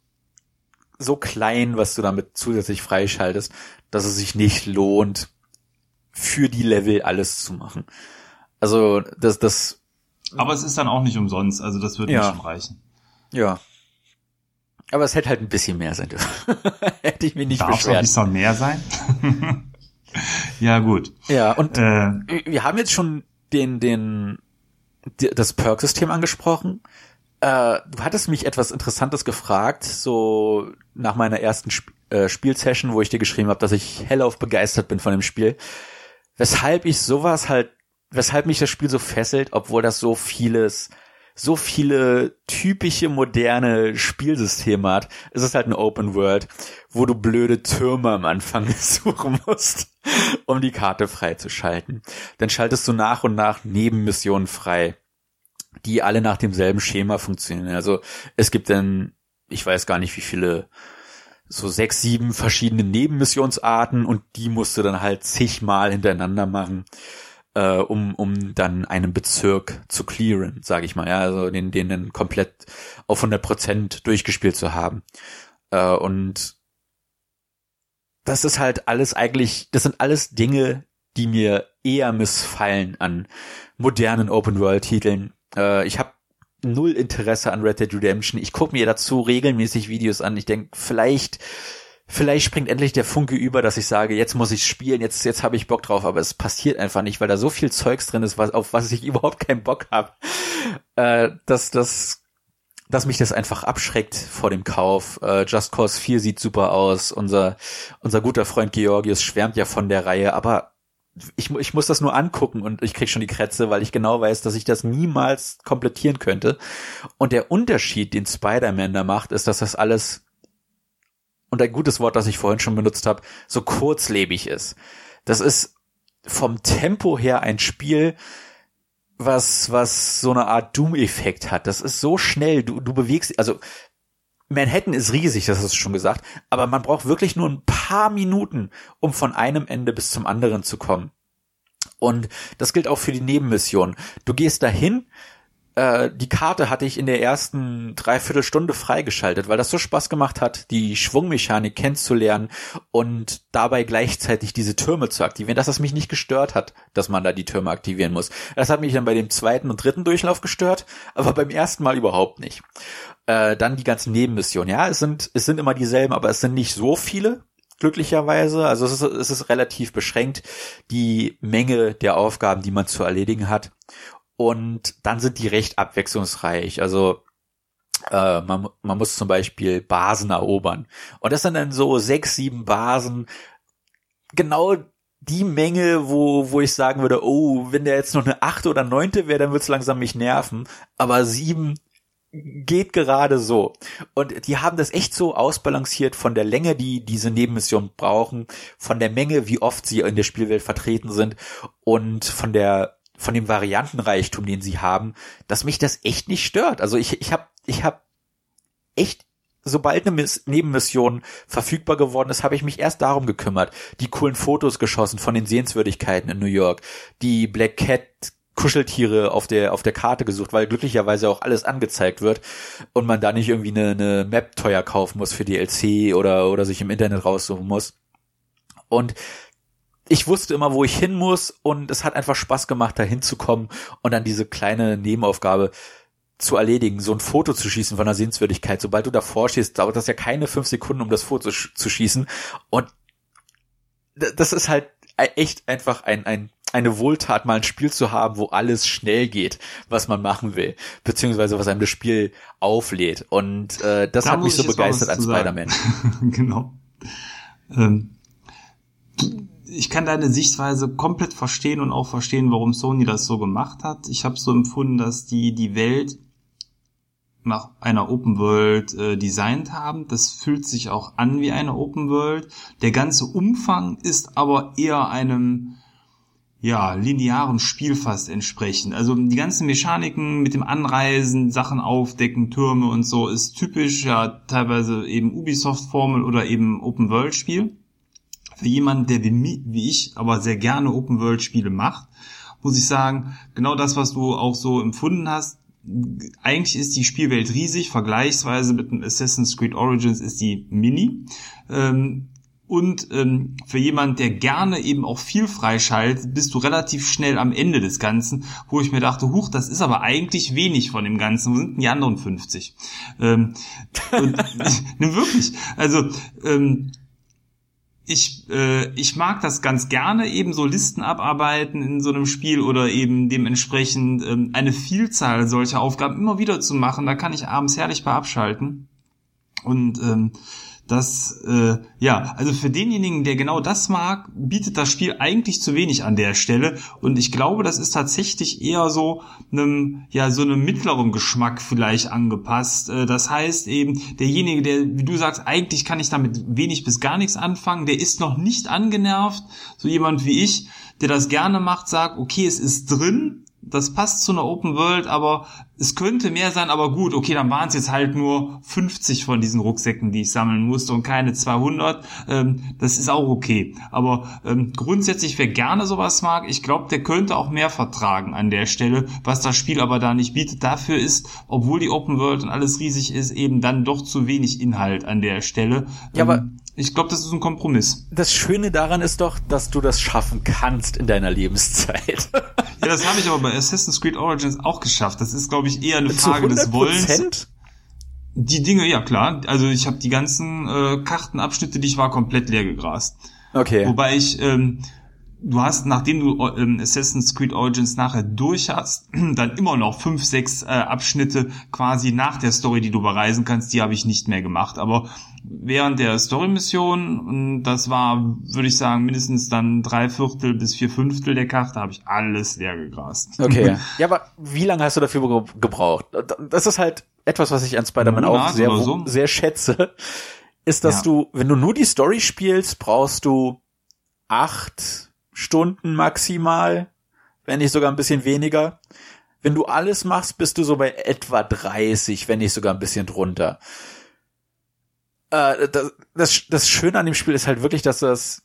so klein, was du damit zusätzlich freischaltest, dass es sich nicht lohnt, für die Level alles zu machen. Also das, das. Aber es ist dann auch nicht umsonst. Also das wird ja. nicht schon reichen. Ja, aber es hätte halt ein bisschen mehr sein dürfen. hätte ich mir nicht Darf beschwert. Darf es mehr sein? ja, gut. Ja, und äh, wir haben jetzt schon den, den, das Perk-System angesprochen. Äh, du hattest mich etwas Interessantes gefragt, so nach meiner ersten Sp äh, Spielsession, wo ich dir geschrieben habe, dass ich hellauf begeistert bin von dem Spiel. Weshalb ich sowas halt, weshalb mich das Spiel so fesselt, obwohl das so vieles so viele typische moderne Spielsysteme hat. Es ist halt eine Open World, wo du blöde Türme am Anfang suchen musst, um die Karte freizuschalten. Dann schaltest du nach und nach Nebenmissionen frei, die alle nach demselben Schema funktionieren. Also es gibt dann, ich weiß gar nicht wie viele, so sechs, sieben verschiedene Nebenmissionsarten und die musst du dann halt zigmal hintereinander machen äh, um, um dann einen Bezirk zu clearen, sage ich mal, ja, also den, den dann komplett auf 100 Prozent durchgespielt zu haben. Äh, und das ist halt alles eigentlich, das sind alles Dinge, die mir eher missfallen an modernen Open-World-Titeln. Äh, ich habe null Interesse an Red Dead Redemption. Ich gucke mir dazu regelmäßig Videos an. Ich denke, vielleicht vielleicht springt endlich der Funke über, dass ich sage, jetzt muss ich spielen, jetzt, jetzt habe ich Bock drauf, aber es passiert einfach nicht, weil da so viel Zeugs drin ist, was, auf was ich überhaupt keinen Bock habe. Äh, dass, dass, dass mich das einfach abschreckt vor dem Kauf. Äh, Just Cause 4 sieht super aus. Unser, unser guter Freund Georgius schwärmt ja von der Reihe, aber ich, ich muss das nur angucken und ich krieg schon die Krätze, weil ich genau weiß, dass ich das niemals komplettieren könnte. Und der Unterschied, den Spider-Man da macht, ist, dass das alles und ein gutes Wort, das ich vorhin schon benutzt habe, so kurzlebig ist. Das ist vom Tempo her ein Spiel, was, was so eine Art Doom-Effekt hat. Das ist so schnell, du, du bewegst, also Manhattan ist riesig, das hast du schon gesagt, aber man braucht wirklich nur ein paar Minuten, um von einem Ende bis zum anderen zu kommen. Und das gilt auch für die Nebenmission. Du gehst dahin, äh, die Karte hatte ich in der ersten Dreiviertelstunde freigeschaltet, weil das so Spaß gemacht hat, die Schwungmechanik kennenzulernen und dabei gleichzeitig diese Türme zu aktivieren, dass es mich nicht gestört hat, dass man da die Türme aktivieren muss. Das hat mich dann bei dem zweiten und dritten Durchlauf gestört, aber beim ersten Mal überhaupt nicht. Äh, dann die ganzen Nebenmissionen. Ja, es sind, es sind immer dieselben, aber es sind nicht so viele glücklicherweise. Also es ist, es ist relativ beschränkt, die Menge der Aufgaben, die man zu erledigen hat. Und dann sind die recht abwechslungsreich. Also äh, man, man muss zum Beispiel Basen erobern. Und das sind dann so sechs, sieben Basen. Genau die Menge, wo, wo ich sagen würde, oh, wenn der jetzt noch eine achte oder neunte wäre, dann wird's langsam mich nerven. Aber sieben geht gerade so. Und die haben das echt so ausbalanciert von der Länge, die diese Nebenmission brauchen, von der Menge, wie oft sie in der Spielwelt vertreten sind und von der von dem Variantenreichtum, den sie haben, dass mich das echt nicht stört. Also ich, ich habe ich hab echt sobald eine Miss Nebenmission verfügbar geworden ist, habe ich mich erst darum gekümmert. Die coolen Fotos geschossen von den Sehenswürdigkeiten in New York, die Black Cat Kuscheltiere auf der auf der Karte gesucht, weil glücklicherweise auch alles angezeigt wird und man da nicht irgendwie eine, eine Map teuer kaufen muss für DLC oder oder sich im Internet raussuchen muss. Und ich wusste immer, wo ich hin muss und es hat einfach Spaß gemacht, da hinzukommen und dann diese kleine Nebenaufgabe zu erledigen, so ein Foto zu schießen von einer Sehenswürdigkeit. Sobald du davor stehst, dauert das ja keine fünf Sekunden, um das Foto zu schießen. Und das ist halt e-, echt einfach ein, ein, eine Wohltat, mal ein Spiel zu haben, wo alles schnell geht, was man machen will, beziehungsweise was einem das Spiel auflädt. Und äh, das da hat mich so begeistert an Spider-Man. genau. Ähm, ich kann deine Sichtweise komplett verstehen und auch verstehen, warum Sony das so gemacht hat. Ich habe so empfunden, dass die die Welt nach einer Open World äh, designt haben. Das fühlt sich auch an wie eine Open World. Der ganze Umfang ist aber eher einem ja, linearen Spiel fast entsprechend. Also die ganzen Mechaniken mit dem Anreisen, Sachen aufdecken, Türme und so ist typisch ja teilweise eben Ubisoft Formel oder eben Open World Spiel für jemanden, der wie, wie ich aber sehr gerne Open-World-Spiele macht, muss ich sagen, genau das, was du auch so empfunden hast, eigentlich ist die Spielwelt riesig, vergleichsweise mit dem Assassin's Creed Origins ist die mini. Ähm, und ähm, für jemanden, der gerne eben auch viel freischaltet, bist du relativ schnell am Ende des Ganzen, wo ich mir dachte, huch, das ist aber eigentlich wenig von dem Ganzen. Wo sind denn die anderen 50? Ähm, und, ne, wirklich. Also ähm, ich, äh, ich mag das ganz gerne, eben so Listen abarbeiten in so einem Spiel oder eben dementsprechend ähm, eine Vielzahl solcher Aufgaben immer wieder zu machen. Da kann ich abends herrlich bei abschalten. Und ähm, das, äh, ja, also für denjenigen, der genau das mag, bietet das Spiel eigentlich zu wenig an der Stelle. Und ich glaube, das ist tatsächlich eher so einem, ja, so einem mittleren Geschmack vielleicht angepasst. Äh, das heißt eben, derjenige, der, wie du sagst, eigentlich kann ich damit wenig bis gar nichts anfangen, der ist noch nicht angenervt. So jemand wie ich, der das gerne macht, sagt, okay, es ist drin, das passt zu einer Open World, aber es könnte mehr sein, aber gut, okay, dann waren es jetzt halt nur 50 von diesen Rucksäcken, die ich sammeln musste und keine 200. Ähm, das ist auch okay. Aber ähm, grundsätzlich, wer gerne sowas mag, ich glaube, der könnte auch mehr vertragen an der Stelle, was das Spiel aber da nicht bietet. Dafür ist, obwohl die Open World und alles riesig ist, eben dann doch zu wenig Inhalt an der Stelle. Ja, ähm, aber ich glaube, das ist ein Kompromiss. Das Schöne daran ist doch, dass du das schaffen kannst in deiner Lebenszeit. ja, das habe ich aber bei Assassin's Creed Origins auch geschafft. Das ist, glaube ich, eher eine Frage des Wollens. Die Dinge, ja klar. Also ich habe die ganzen äh, Kartenabschnitte, die ich war, komplett leer gegrast. Okay. Wobei ich, ähm, du hast, nachdem du ähm, Assassin's Creed Origins nachher durch hast, dann immer noch fünf, sechs äh, Abschnitte quasi nach der Story, die du bereisen kannst, die habe ich nicht mehr gemacht. Aber während der Story-Mission, das war, würde ich sagen, mindestens dann drei Viertel bis vier Fünftel der Karte, habe ich alles leer gegrast. Okay. ja, aber wie lange hast du dafür gebraucht? Das ist halt etwas, was ich an Spider-Man auch sehr, so. sehr schätze, ist, dass ja. du, wenn du nur die Story spielst, brauchst du acht Stunden maximal, wenn nicht sogar ein bisschen weniger. Wenn du alles machst, bist du so bei etwa 30, wenn nicht sogar ein bisschen drunter. Äh, das, das, das Schöne an dem Spiel ist halt wirklich, dass das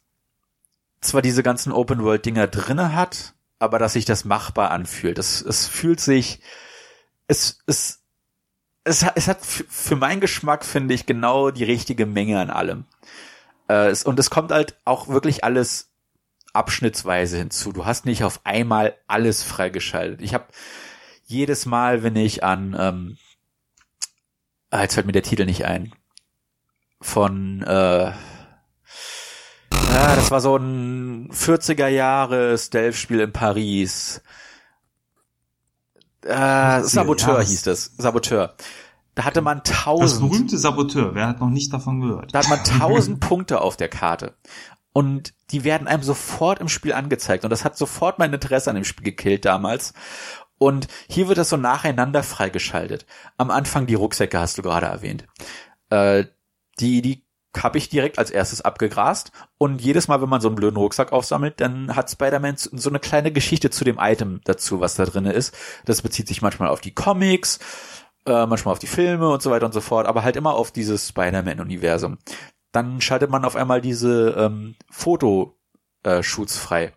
zwar diese ganzen Open-World-Dinger drinne hat, aber dass sich das machbar anfühlt. Es, es fühlt sich, es, es es, es hat für meinen Geschmack, finde ich, genau die richtige Menge an allem. Äh, es, und es kommt halt auch wirklich alles abschnittsweise hinzu. Du hast nicht auf einmal alles freigeschaltet. Ich habe jedes Mal, wenn ich an, ähm, ah, jetzt fällt mir der Titel nicht ein, von, äh, ja, das war so ein 40er Jahre Stealth-Spiel in Paris. Äh, Saboteur ja, hieß das. Saboteur. Da hatte man tausend. Das berühmte Saboteur. Wer hat noch nicht davon gehört? Da hat man tausend Punkte auf der Karte. Und die werden einem sofort im Spiel angezeigt. Und das hat sofort mein Interesse an dem Spiel gekillt damals. Und hier wird das so nacheinander freigeschaltet. Am Anfang die Rucksäcke hast du gerade erwähnt. Äh, die, die habe ich direkt als erstes abgegrast. Und jedes Mal, wenn man so einen blöden Rucksack aufsammelt, dann hat Spider-Man so eine kleine Geschichte zu dem Item dazu, was da drinne ist. Das bezieht sich manchmal auf die Comics, äh, manchmal auf die Filme und so weiter und so fort, aber halt immer auf dieses Spider-Man-Universum. Dann schaltet man auf einmal diese ähm, Fotoshoots äh, frei.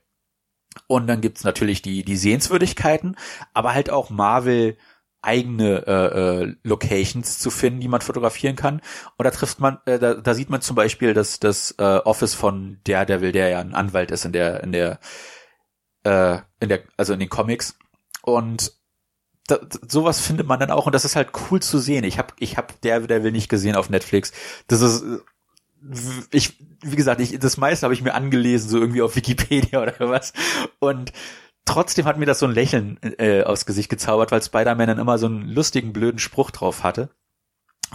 Und dann gibt's natürlich die, die Sehenswürdigkeiten, aber halt auch Marvel eigene äh, äh, Locations zu finden, die man fotografieren kann. Und da trifft man, äh, da, da sieht man zum Beispiel das, das äh, Office von Daredevil, der ja ein Anwalt ist in der, in der, äh, in der, also in den Comics. Und da, sowas findet man dann auch und das ist halt cool zu sehen. Ich habe ich hab Daredevil nicht gesehen auf Netflix. Das ist ich wie gesagt, ich das meiste habe ich mir angelesen so irgendwie auf Wikipedia oder was und trotzdem hat mir das so ein Lächeln äh, aufs Gesicht gezaubert, weil Spider-Man dann immer so einen lustigen, blöden Spruch drauf hatte.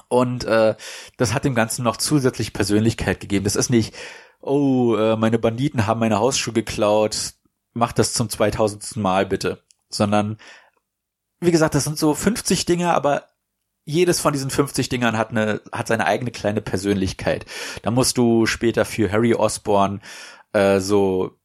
Und äh, das hat dem Ganzen noch zusätzlich Persönlichkeit gegeben. Das ist nicht, oh, äh, meine Banditen haben meine Hausschuhe geklaut, mach das zum 2000. Mal bitte. Sondern, wie gesagt, das sind so 50 Dinge, aber jedes von diesen 50 Dingern hat eine, hat seine eigene kleine Persönlichkeit. Da musst du später für Harry Osborn äh, so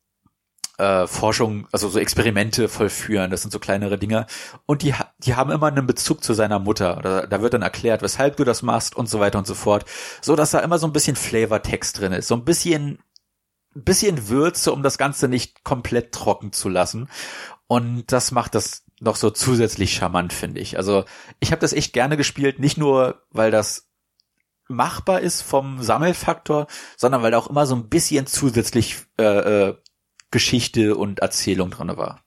äh, Forschung, also so Experimente vollführen. Das sind so kleinere Dinge. Und die, die haben immer einen Bezug zu seiner Mutter. Da, da wird dann erklärt, weshalb du das machst und so weiter und so fort. So dass da immer so ein bisschen Flavortext drin ist. So ein bisschen, bisschen Würze, um das Ganze nicht komplett trocken zu lassen. Und das macht das noch so zusätzlich charmant, finde ich. Also ich habe das echt gerne gespielt, nicht nur, weil das machbar ist vom Sammelfaktor, sondern weil da auch immer so ein bisschen zusätzlich äh, äh, Geschichte und Erzählung drinne war.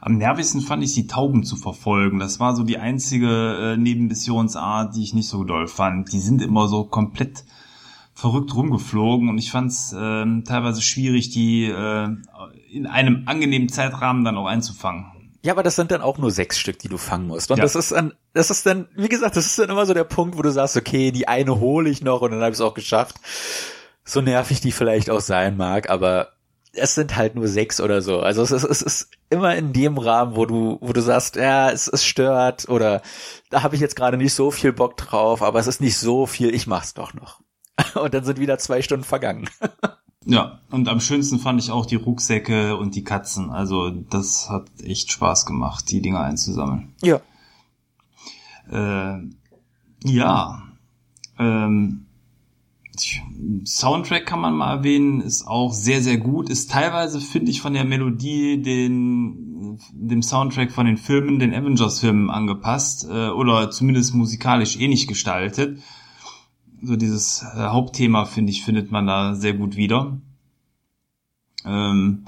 Am nervigsten fand ich die Tauben zu verfolgen. Das war so die einzige äh, Nebenmissionsart, die ich nicht so doll fand. Die sind immer so komplett verrückt rumgeflogen und ich fand es äh, teilweise schwierig, die äh, in einem angenehmen Zeitrahmen dann auch einzufangen. Ja, aber das sind dann auch nur sechs Stück, die du fangen musst. Und ja. das ist dann, das ist dann, wie gesagt, das ist dann immer so der Punkt, wo du sagst, okay, die eine hole ich noch und dann habe ich es auch geschafft. So nervig die vielleicht auch sein mag, aber es sind halt nur sechs oder so. Also es ist, es ist immer in dem Rahmen, wo du, wo du sagst, ja, es, es stört oder da habe ich jetzt gerade nicht so viel Bock drauf, aber es ist nicht so viel, ich mach's doch noch. Und dann sind wieder zwei Stunden vergangen. Ja, und am schönsten fand ich auch die Rucksäcke und die Katzen. Also das hat echt Spaß gemacht, die Dinger einzusammeln. Ja. Äh, ja. Ähm, Soundtrack kann man mal erwähnen, ist auch sehr, sehr gut. Ist teilweise, finde ich, von der Melodie den, dem Soundtrack von den Filmen, den Avengers-Filmen angepasst äh, oder zumindest musikalisch ähnlich gestaltet. So dieses äh, Hauptthema, finde ich, findet man da sehr gut wieder. Ähm,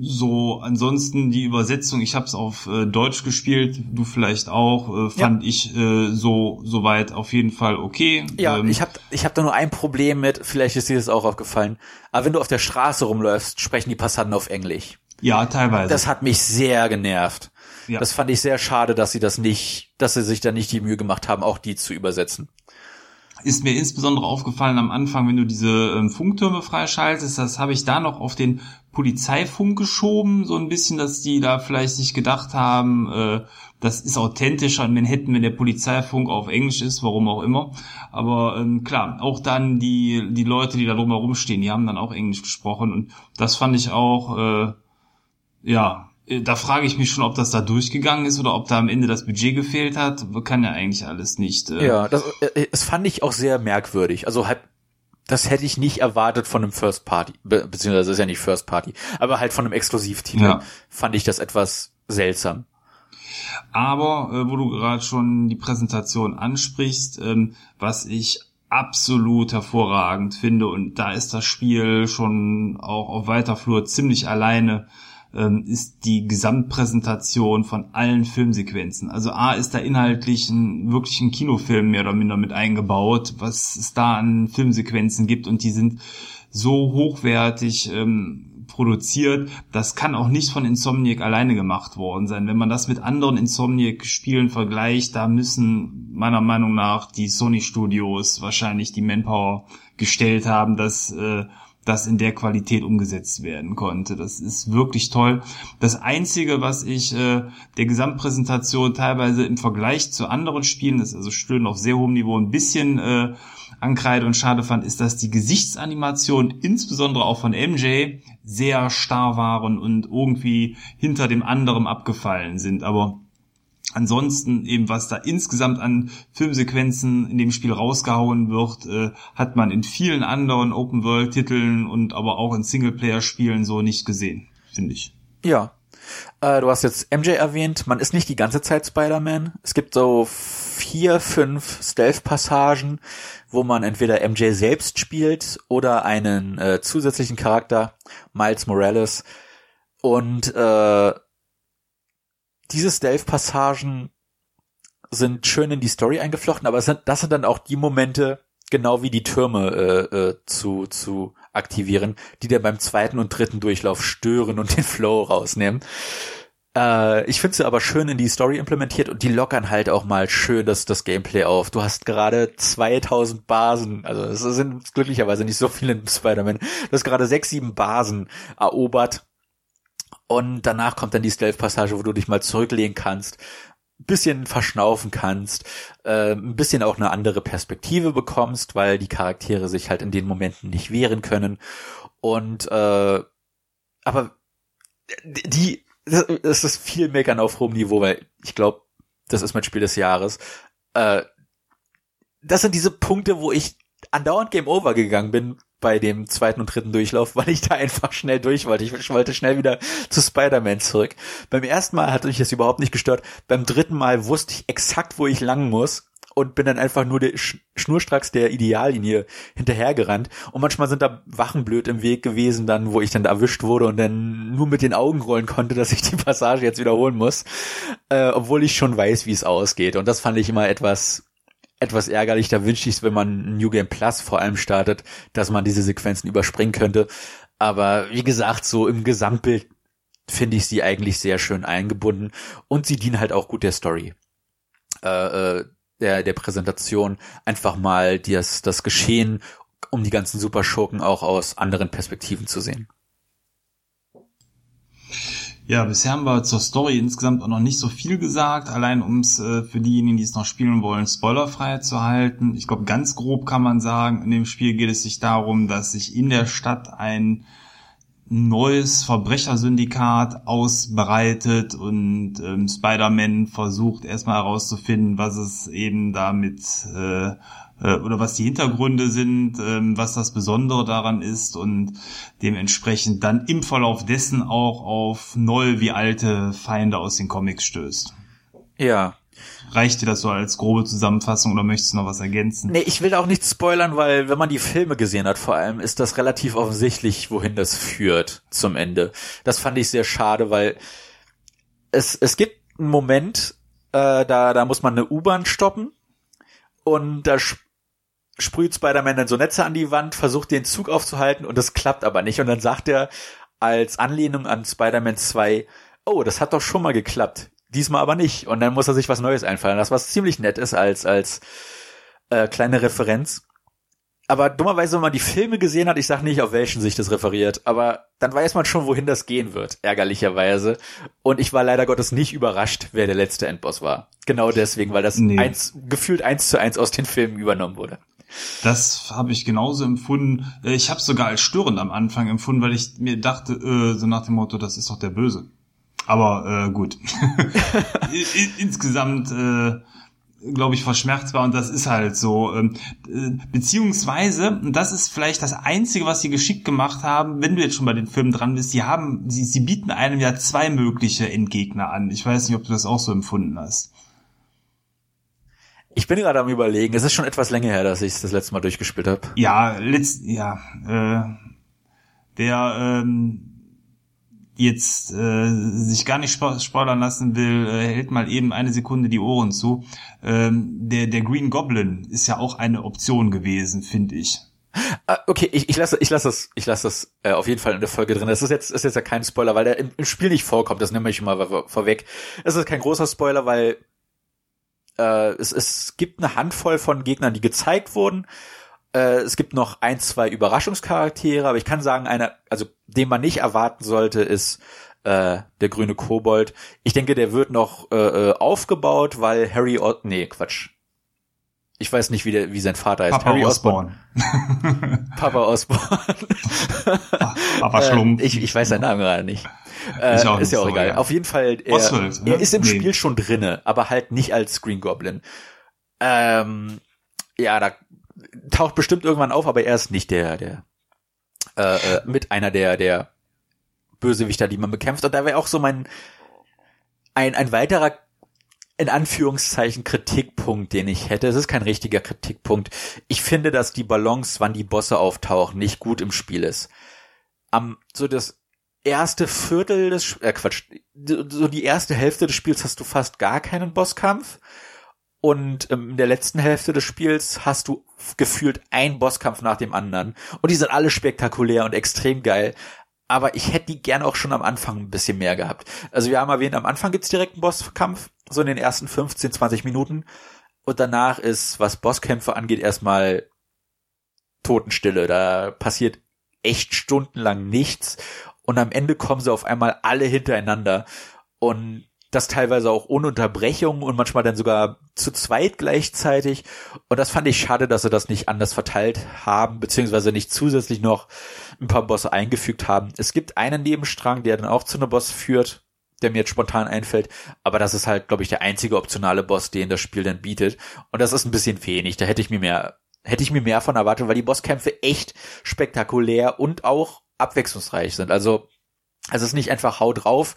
so ansonsten die Übersetzung, ich habe es auf äh, Deutsch gespielt, du vielleicht auch, äh, fand ja. ich äh, so soweit auf jeden Fall okay. Ja, ähm, ich habe ich hab da nur ein Problem mit, vielleicht ist dir das auch aufgefallen, aber wenn du auf der Straße rumläufst, sprechen die Passanten auf Englisch. Ja, teilweise. Das hat mich sehr genervt. Ja. Das fand ich sehr schade, dass sie das nicht, dass sie sich da nicht die Mühe gemacht haben, auch die zu übersetzen ist mir insbesondere aufgefallen am Anfang, wenn du diese ähm, Funktürme freischaltest, das habe ich da noch auf den Polizeifunk geschoben, so ein bisschen, dass die da vielleicht sich gedacht haben, äh, das ist authentischer in Manhattan, wenn der Polizeifunk auf Englisch ist, warum auch immer. Aber ähm, klar, auch dann die, die Leute, die da drumherum stehen, die haben dann auch Englisch gesprochen und das fand ich auch, äh, ja, da frage ich mich schon, ob das da durchgegangen ist oder ob da am Ende das Budget gefehlt hat. Kann ja eigentlich alles nicht. Äh ja, das, äh, das fand ich auch sehr merkwürdig. Also halt, das hätte ich nicht erwartet von einem First Party, be beziehungsweise ist ja nicht First Party, aber halt von einem Exklusivtitel ja. fand ich das etwas seltsam. Aber äh, wo du gerade schon die Präsentation ansprichst, ähm, was ich absolut hervorragend finde und da ist das Spiel schon auch auf weiter Flur ziemlich alleine ähm, ist die Gesamtpräsentation von allen Filmsequenzen. Also A ist da inhaltlich ein, wirklich ein Kinofilm mehr oder minder mit eingebaut, was es da an Filmsequenzen gibt und die sind so hochwertig ähm, produziert, das kann auch nicht von Insomniac alleine gemacht worden sein. Wenn man das mit anderen Insomniac-Spielen vergleicht, da müssen meiner Meinung nach die Sony Studios wahrscheinlich die Manpower gestellt haben, dass äh, das in der Qualität umgesetzt werden konnte. Das ist wirklich toll. Das Einzige, was ich äh, der Gesamtpräsentation teilweise im Vergleich zu anderen Spielen, das ist also Stöhnen auf sehr hohem Niveau, ein bisschen äh, ankreide und schade fand, ist, dass die Gesichtsanimationen, insbesondere auch von MJ, sehr starr waren und irgendwie hinter dem anderen abgefallen sind. Aber Ansonsten eben, was da insgesamt an Filmsequenzen in dem Spiel rausgehauen wird, äh, hat man in vielen anderen Open-World-Titeln und aber auch in Singleplayer-Spielen so nicht gesehen, finde ich. Ja. Äh, du hast jetzt MJ erwähnt, man ist nicht die ganze Zeit Spider-Man. Es gibt so vier, fünf Stealth-Passagen, wo man entweder MJ selbst spielt oder einen äh, zusätzlichen Charakter, Miles Morales. Und äh, diese Stealth-Passagen sind schön in die Story eingeflochten, aber sind, das sind dann auch die Momente, genau wie die Türme äh, äh, zu, zu aktivieren, die dir beim zweiten und dritten Durchlauf stören und den Flow rausnehmen. Äh, ich finde sie aber schön in die Story implementiert und die lockern halt auch mal schön das, das Gameplay auf. Du hast gerade 2000 Basen, also es sind glücklicherweise nicht so viele in Spider-Man, du hast gerade sechs, sieben Basen erobert und danach kommt dann die Stealth-Passage, wo du dich mal zurücklehnen kannst, bisschen verschnaufen kannst, äh, ein bisschen auch eine andere Perspektive bekommst, weil die Charaktere sich halt in den Momenten nicht wehren können. Und äh, aber die, das ist viel Meckern auf hohem Niveau, weil ich glaube, das ist mein Spiel des Jahres. Äh, das sind diese Punkte, wo ich andauernd Game Over gegangen bin, bei dem zweiten und dritten Durchlauf, weil ich da einfach schnell durch wollte. Ich wollte schnell wieder zu Spider-Man zurück. Beim ersten Mal hat mich das überhaupt nicht gestört. Beim dritten Mal wusste ich exakt, wo ich lang muss und bin dann einfach nur der schnurstracks der Ideallinie hinterhergerannt. Und manchmal sind da Wachen blöd im Weg gewesen, dann, wo ich dann erwischt wurde und dann nur mit den Augen rollen konnte, dass ich die Passage jetzt wiederholen muss, äh, obwohl ich schon weiß, wie es ausgeht. Und das fand ich immer etwas etwas ärgerlich. Da wünschte ich es, wenn man New Game Plus vor allem startet, dass man diese Sequenzen überspringen könnte. Aber wie gesagt, so im Gesamtbild finde ich sie eigentlich sehr schön eingebunden und sie dienen halt auch gut der Story. Äh, äh, der, der Präsentation einfach mal das, das Geschehen um die ganzen Superschurken auch aus anderen Perspektiven zu sehen. Ja, bisher haben wir zur Story insgesamt auch noch nicht so viel gesagt, allein um es äh, für diejenigen, die es noch spielen wollen, spoilerfrei zu halten. Ich glaube, ganz grob kann man sagen, in dem Spiel geht es sich darum, dass sich in der Stadt ein neues Verbrechersyndikat ausbreitet und ähm, Spider-Man versucht erstmal herauszufinden, was es eben damit äh, äh, oder was die Hintergründe sind, ähm, was das Besondere daran ist und dementsprechend dann im Verlauf dessen auch auf neue wie alte Feinde aus den Comics stößt. Ja. reicht dir das so als grobe Zusammenfassung oder möchtest du noch was ergänzen? Nee, ich will auch nichts spoilern, weil wenn man die Filme gesehen hat vor allem, ist das relativ offensichtlich, wohin das führt zum Ende. Das fand ich sehr schade, weil es, es gibt einen Moment, äh, da, da muss man eine U-Bahn stoppen und da sprüht Spider-Man dann so Netze an die Wand, versucht den Zug aufzuhalten und das klappt aber nicht. Und dann sagt er als Anlehnung an Spider-Man 2, oh, das hat doch schon mal geklappt. Diesmal aber nicht. Und dann muss er sich was Neues einfallen. Das was ziemlich nett ist als, als äh, kleine Referenz. Aber dummerweise, wenn man die Filme gesehen hat, ich sag nicht, auf welchen sich das referiert, aber dann weiß man schon, wohin das gehen wird, ärgerlicherweise. Und ich war leider Gottes nicht überrascht, wer der letzte Endboss war. Genau deswegen, weil das nee. eins, gefühlt eins zu eins aus den Filmen übernommen wurde. Das habe ich genauso empfunden. Äh, ich habe sogar als störend am Anfang empfunden, weil ich mir dachte, äh, so nach dem Motto, das ist doch der Böse. Aber äh, gut. Insgesamt äh, glaube ich, verschmerzbar und das ist halt so. Ähm, äh, beziehungsweise, und das ist vielleicht das Einzige, was sie geschickt gemacht haben, wenn du jetzt schon bei den Filmen dran bist, sie haben, sie, sie bieten einem ja zwei mögliche Endgegner an. Ich weiß nicht, ob du das auch so empfunden hast. Ich bin gerade am überlegen, es ist schon etwas länger her, dass ich es das letzte Mal durchgespielt habe. Ja, letzt, ja, äh, der ähm, jetzt äh, sich gar nicht spoilern lassen will, äh, hält mal eben eine Sekunde die Ohren zu. Ähm, der, der Green Goblin ist ja auch eine Option gewesen, finde ich. Ah, okay, ich, ich lasse ich lasse das ich lasse das äh, auf jeden Fall in der Folge drin. Das ist jetzt ist jetzt ja kein Spoiler, weil der im, im Spiel nicht vorkommt. Das nehme ich mal vorweg. Es ist kein großer Spoiler, weil äh, es, es gibt eine Handvoll von Gegnern, die gezeigt wurden. Äh, es gibt noch ein, zwei Überraschungscharaktere, aber ich kann sagen, einer, also den man nicht erwarten sollte, ist äh, der grüne Kobold. Ich denke, der wird noch äh, äh aufgebaut, weil Harry, o nee, Quatsch. Ich weiß nicht, wie, der, wie sein Vater heißt. Papa Harry Osborn. Papa Osborn. Papa Schlumpf. Äh, ich, ich weiß seinen Namen gerade nicht. Äh, ist, ist ja auch egal. Ja. Auf jeden Fall, er, Oswald, ne? er ist im nee. Spiel schon drinne, aber halt nicht als Green Goblin. Ähm, ja, da taucht bestimmt irgendwann auf, aber er ist nicht der, der äh, äh, mit einer der der Bösewichter, die man bekämpft. Und da wäre auch so mein ein ein weiterer in Anführungszeichen Kritikpunkt, den ich hätte. Es ist kein richtiger Kritikpunkt. Ich finde, dass die Balance, wann die Bosse auftauchen, nicht gut im Spiel ist. Am so das erste Viertel des äh Quatsch, so die erste Hälfte des Spiels hast du fast gar keinen Bosskampf und ähm, in der letzten Hälfte des Spiels hast du gefühlt ein Bosskampf nach dem anderen. Und die sind alle spektakulär und extrem geil. Aber ich hätte die gerne auch schon am Anfang ein bisschen mehr gehabt. Also wir haben erwähnt, am Anfang gibt's direkt einen Bosskampf, so in den ersten 15, 20 Minuten. Und danach ist, was Bosskämpfe angeht, erstmal Totenstille. Da passiert echt stundenlang nichts. Und am Ende kommen sie auf einmal alle hintereinander. Und das teilweise auch ohne Unterbrechung und manchmal dann sogar zu zweit gleichzeitig. Und das fand ich schade, dass sie das nicht anders verteilt haben, beziehungsweise nicht zusätzlich noch ein paar Bosse eingefügt haben. Es gibt einen Nebenstrang, der dann auch zu einem Boss führt, der mir jetzt spontan einfällt. Aber das ist halt, glaube ich, der einzige optionale Boss, den das Spiel dann bietet. Und das ist ein bisschen wenig. Da hätte ich mir mehr, hätte ich mir mehr von erwartet, weil die Bosskämpfe echt spektakulär und auch abwechslungsreich sind. Also es ist nicht einfach Hau drauf.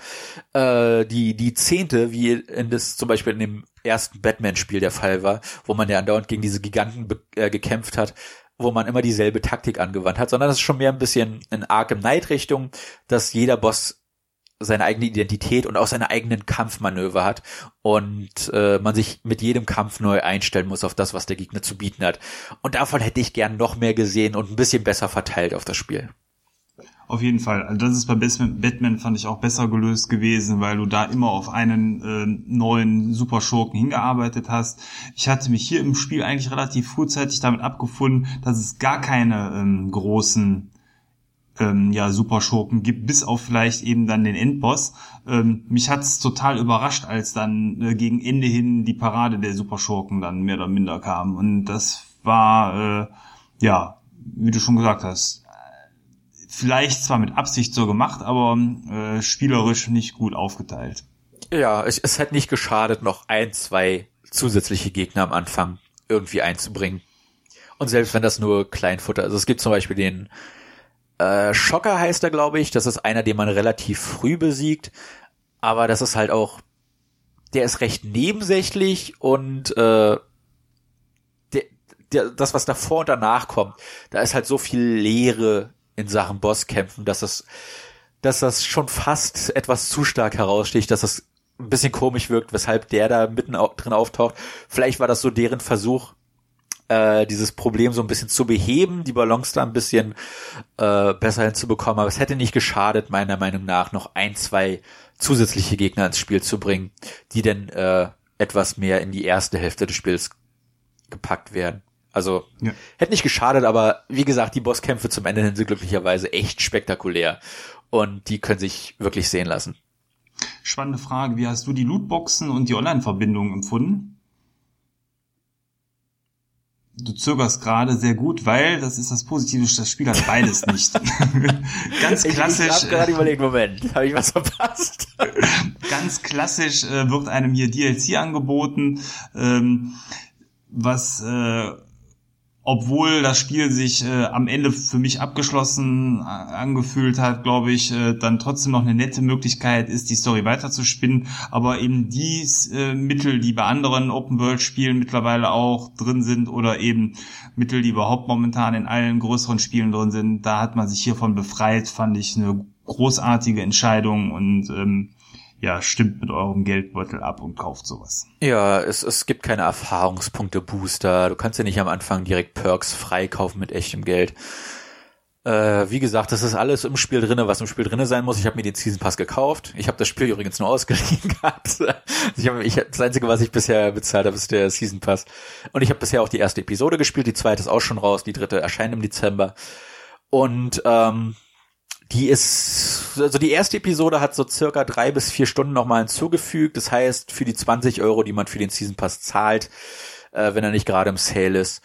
Äh, die, die Zehnte, wie in das zum Beispiel in dem ersten Batman-Spiel der Fall war, wo man ja andauernd gegen diese Giganten äh, gekämpft hat, wo man immer dieselbe Taktik angewandt hat, sondern es ist schon mehr ein bisschen in Arkham Knight Richtung, dass jeder Boss seine eigene Identität und auch seine eigenen Kampfmanöver hat und äh, man sich mit jedem Kampf neu einstellen muss auf das, was der Gegner zu bieten hat. Und davon hätte ich gern noch mehr gesehen und ein bisschen besser verteilt auf das Spiel. Auf jeden Fall. Also das ist bei Batman fand ich auch besser gelöst gewesen, weil du da immer auf einen äh, neuen Superschurken hingearbeitet hast. Ich hatte mich hier im Spiel eigentlich relativ frühzeitig damit abgefunden, dass es gar keine ähm, großen ähm, ja, Superschurken gibt, bis auf vielleicht eben dann den Endboss. Ähm, mich hat's total überrascht, als dann äh, gegen Ende hin die Parade der Superschurken dann mehr oder minder kam. Und das war, äh, ja, wie du schon gesagt hast, vielleicht zwar mit Absicht so gemacht, aber äh, spielerisch nicht gut aufgeteilt. Ja, es, es hat nicht geschadet, noch ein, zwei zusätzliche Gegner am Anfang irgendwie einzubringen. Und selbst wenn das nur Kleinfutter ist. Also es gibt zum Beispiel den äh, Schocker heißt er, glaube ich. Das ist einer, den man relativ früh besiegt. Aber das ist halt auch der ist recht nebensächlich und äh, der, der, das, was davor und danach kommt, da ist halt so viel Leere in Sachen Bosskämpfen, dass das, dass das schon fast etwas zu stark heraussticht, dass das ein bisschen komisch wirkt, weshalb der da mitten drin auftaucht. Vielleicht war das so deren Versuch, äh, dieses Problem so ein bisschen zu beheben, die Balance da ein bisschen äh, besser hinzubekommen. Aber es hätte nicht geschadet, meiner Meinung nach, noch ein, zwei zusätzliche Gegner ins Spiel zu bringen, die denn äh, etwas mehr in die erste Hälfte des Spiels gepackt werden. Also ja. hätte nicht geschadet, aber wie gesagt, die Bosskämpfe zum Ende hin sind glücklicherweise echt spektakulär und die können sich wirklich sehen lassen. Spannende Frage, wie hast du die Lootboxen und die Online-Verbindung empfunden? Du zögerst gerade sehr gut, weil das ist das Positive, das Spiel hat beides nicht. ganz klassisch. Ich, ich habe gerade überlegt, Moment, habe ich was verpasst? ganz klassisch äh, wird einem hier DLC angeboten, ähm, was äh, obwohl das Spiel sich äh, am Ende für mich abgeschlossen äh, angefühlt hat, glaube ich, äh, dann trotzdem noch eine nette Möglichkeit ist, die Story weiterzuspinnen. Aber eben die äh, Mittel, die bei anderen Open-World-Spielen mittlerweile auch drin sind oder eben Mittel, die überhaupt momentan in allen größeren Spielen drin sind, da hat man sich hiervon befreit, fand ich eine großartige Entscheidung und ähm, ja, stimmt mit eurem Geldbeutel ab und kauft sowas. Ja, es, es gibt keine Erfahrungspunkte-Booster. Du kannst ja nicht am Anfang direkt Perks freikaufen mit echtem Geld. Äh, wie gesagt, das ist alles im Spiel drinne, was im Spiel drinne sein muss. Ich habe mir den Season Pass gekauft. Ich habe das Spiel übrigens nur ausgeliehen gehabt. ich hab, ich, das Einzige, was ich bisher bezahlt habe, ist der Season Pass. Und ich habe bisher auch die erste Episode gespielt. Die zweite ist auch schon raus. Die dritte erscheint im Dezember. Und ähm, die ist, also die erste Episode hat so circa drei bis vier Stunden nochmal hinzugefügt. Das heißt, für die 20 Euro, die man für den Season Pass zahlt, äh, wenn er nicht gerade im Sale ist,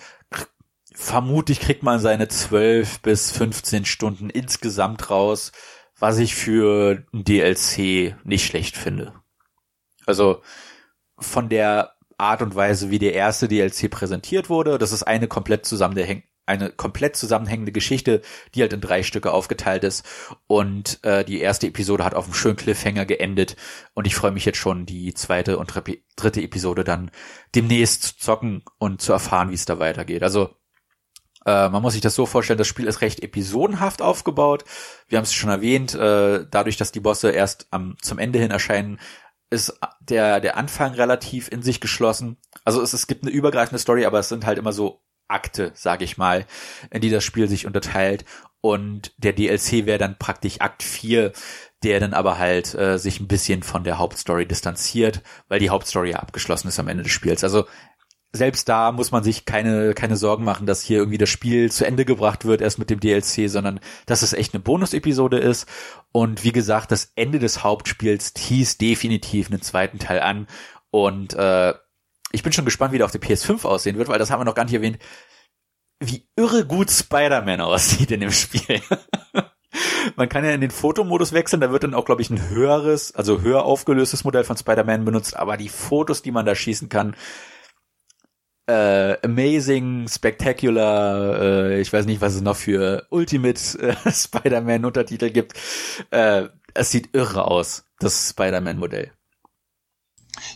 vermutlich kriegt man seine 12 bis 15 Stunden insgesamt raus, was ich für ein DLC nicht schlecht finde. Also von der Art und Weise, wie der erste DLC präsentiert wurde, das ist eine komplett zusammenhängende eine komplett zusammenhängende Geschichte, die halt in drei Stücke aufgeteilt ist. Und äh, die erste Episode hat auf einem schönen Cliffhanger geendet. Und ich freue mich jetzt schon, die zweite und dritte Episode dann demnächst zu zocken und zu erfahren, wie es da weitergeht. Also äh, man muss sich das so vorstellen, das Spiel ist recht episodenhaft aufgebaut. Wir haben es schon erwähnt, äh, dadurch, dass die Bosse erst am, zum Ende hin erscheinen, ist der, der Anfang relativ in sich geschlossen. Also es, es gibt eine übergreifende Story, aber es sind halt immer so Akte, sage ich mal, in die das Spiel sich unterteilt. Und der DLC wäre dann praktisch Akt 4, der dann aber halt äh, sich ein bisschen von der Hauptstory distanziert, weil die Hauptstory ja abgeschlossen ist am Ende des Spiels. Also selbst da muss man sich keine, keine Sorgen machen, dass hier irgendwie das Spiel zu Ende gebracht wird erst mit dem DLC, sondern dass es echt eine Bonus-Episode ist. Und wie gesagt, das Ende des Hauptspiels hieß definitiv einen zweiten Teil an. Und äh, ich bin schon gespannt, wie der auf der PS5 aussehen wird, weil das haben wir noch gar nicht erwähnt, wie irre gut Spider-Man aussieht in dem Spiel. Man kann ja in den Fotomodus wechseln, da wird dann auch, glaube ich, ein höheres, also höher aufgelöstes Modell von Spider-Man benutzt, aber die Fotos, die man da schießen kann, äh, amazing, spectacular, äh, ich weiß nicht, was es noch für Ultimate äh, Spider-Man-Untertitel gibt. Äh, es sieht irre aus, das Spider-Man-Modell. Ich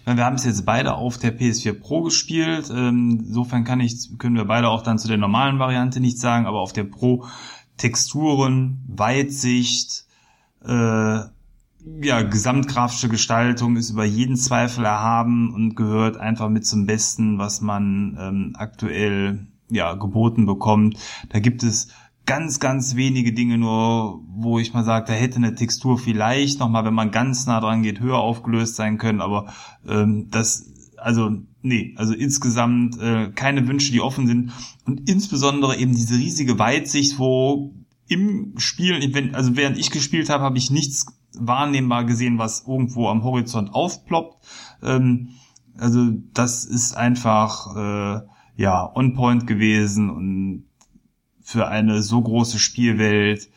meine, wir haben es jetzt beide auf der PS4 Pro gespielt. Ähm, insofern kann ich, können wir beide auch dann zu der normalen Variante nichts sagen, aber auf der Pro Texturen, Weitsicht, äh, ja, gesamtgrafische Gestaltung ist über jeden Zweifel erhaben und gehört einfach mit zum Besten, was man ähm, aktuell ja geboten bekommt. Da gibt es ganz, ganz wenige Dinge nur, wo ich mal sage, da hätte eine Textur vielleicht nochmal, wenn man ganz nah dran geht, höher aufgelöst sein können, aber ähm, das, also nee, also insgesamt äh, keine Wünsche, die offen sind und insbesondere eben diese riesige Weitsicht, wo im Spiel, also während ich gespielt habe, habe ich nichts wahrnehmbar gesehen, was irgendwo am Horizont aufploppt. Ähm, also das ist einfach äh, ja on point gewesen und für eine so große Spielwelt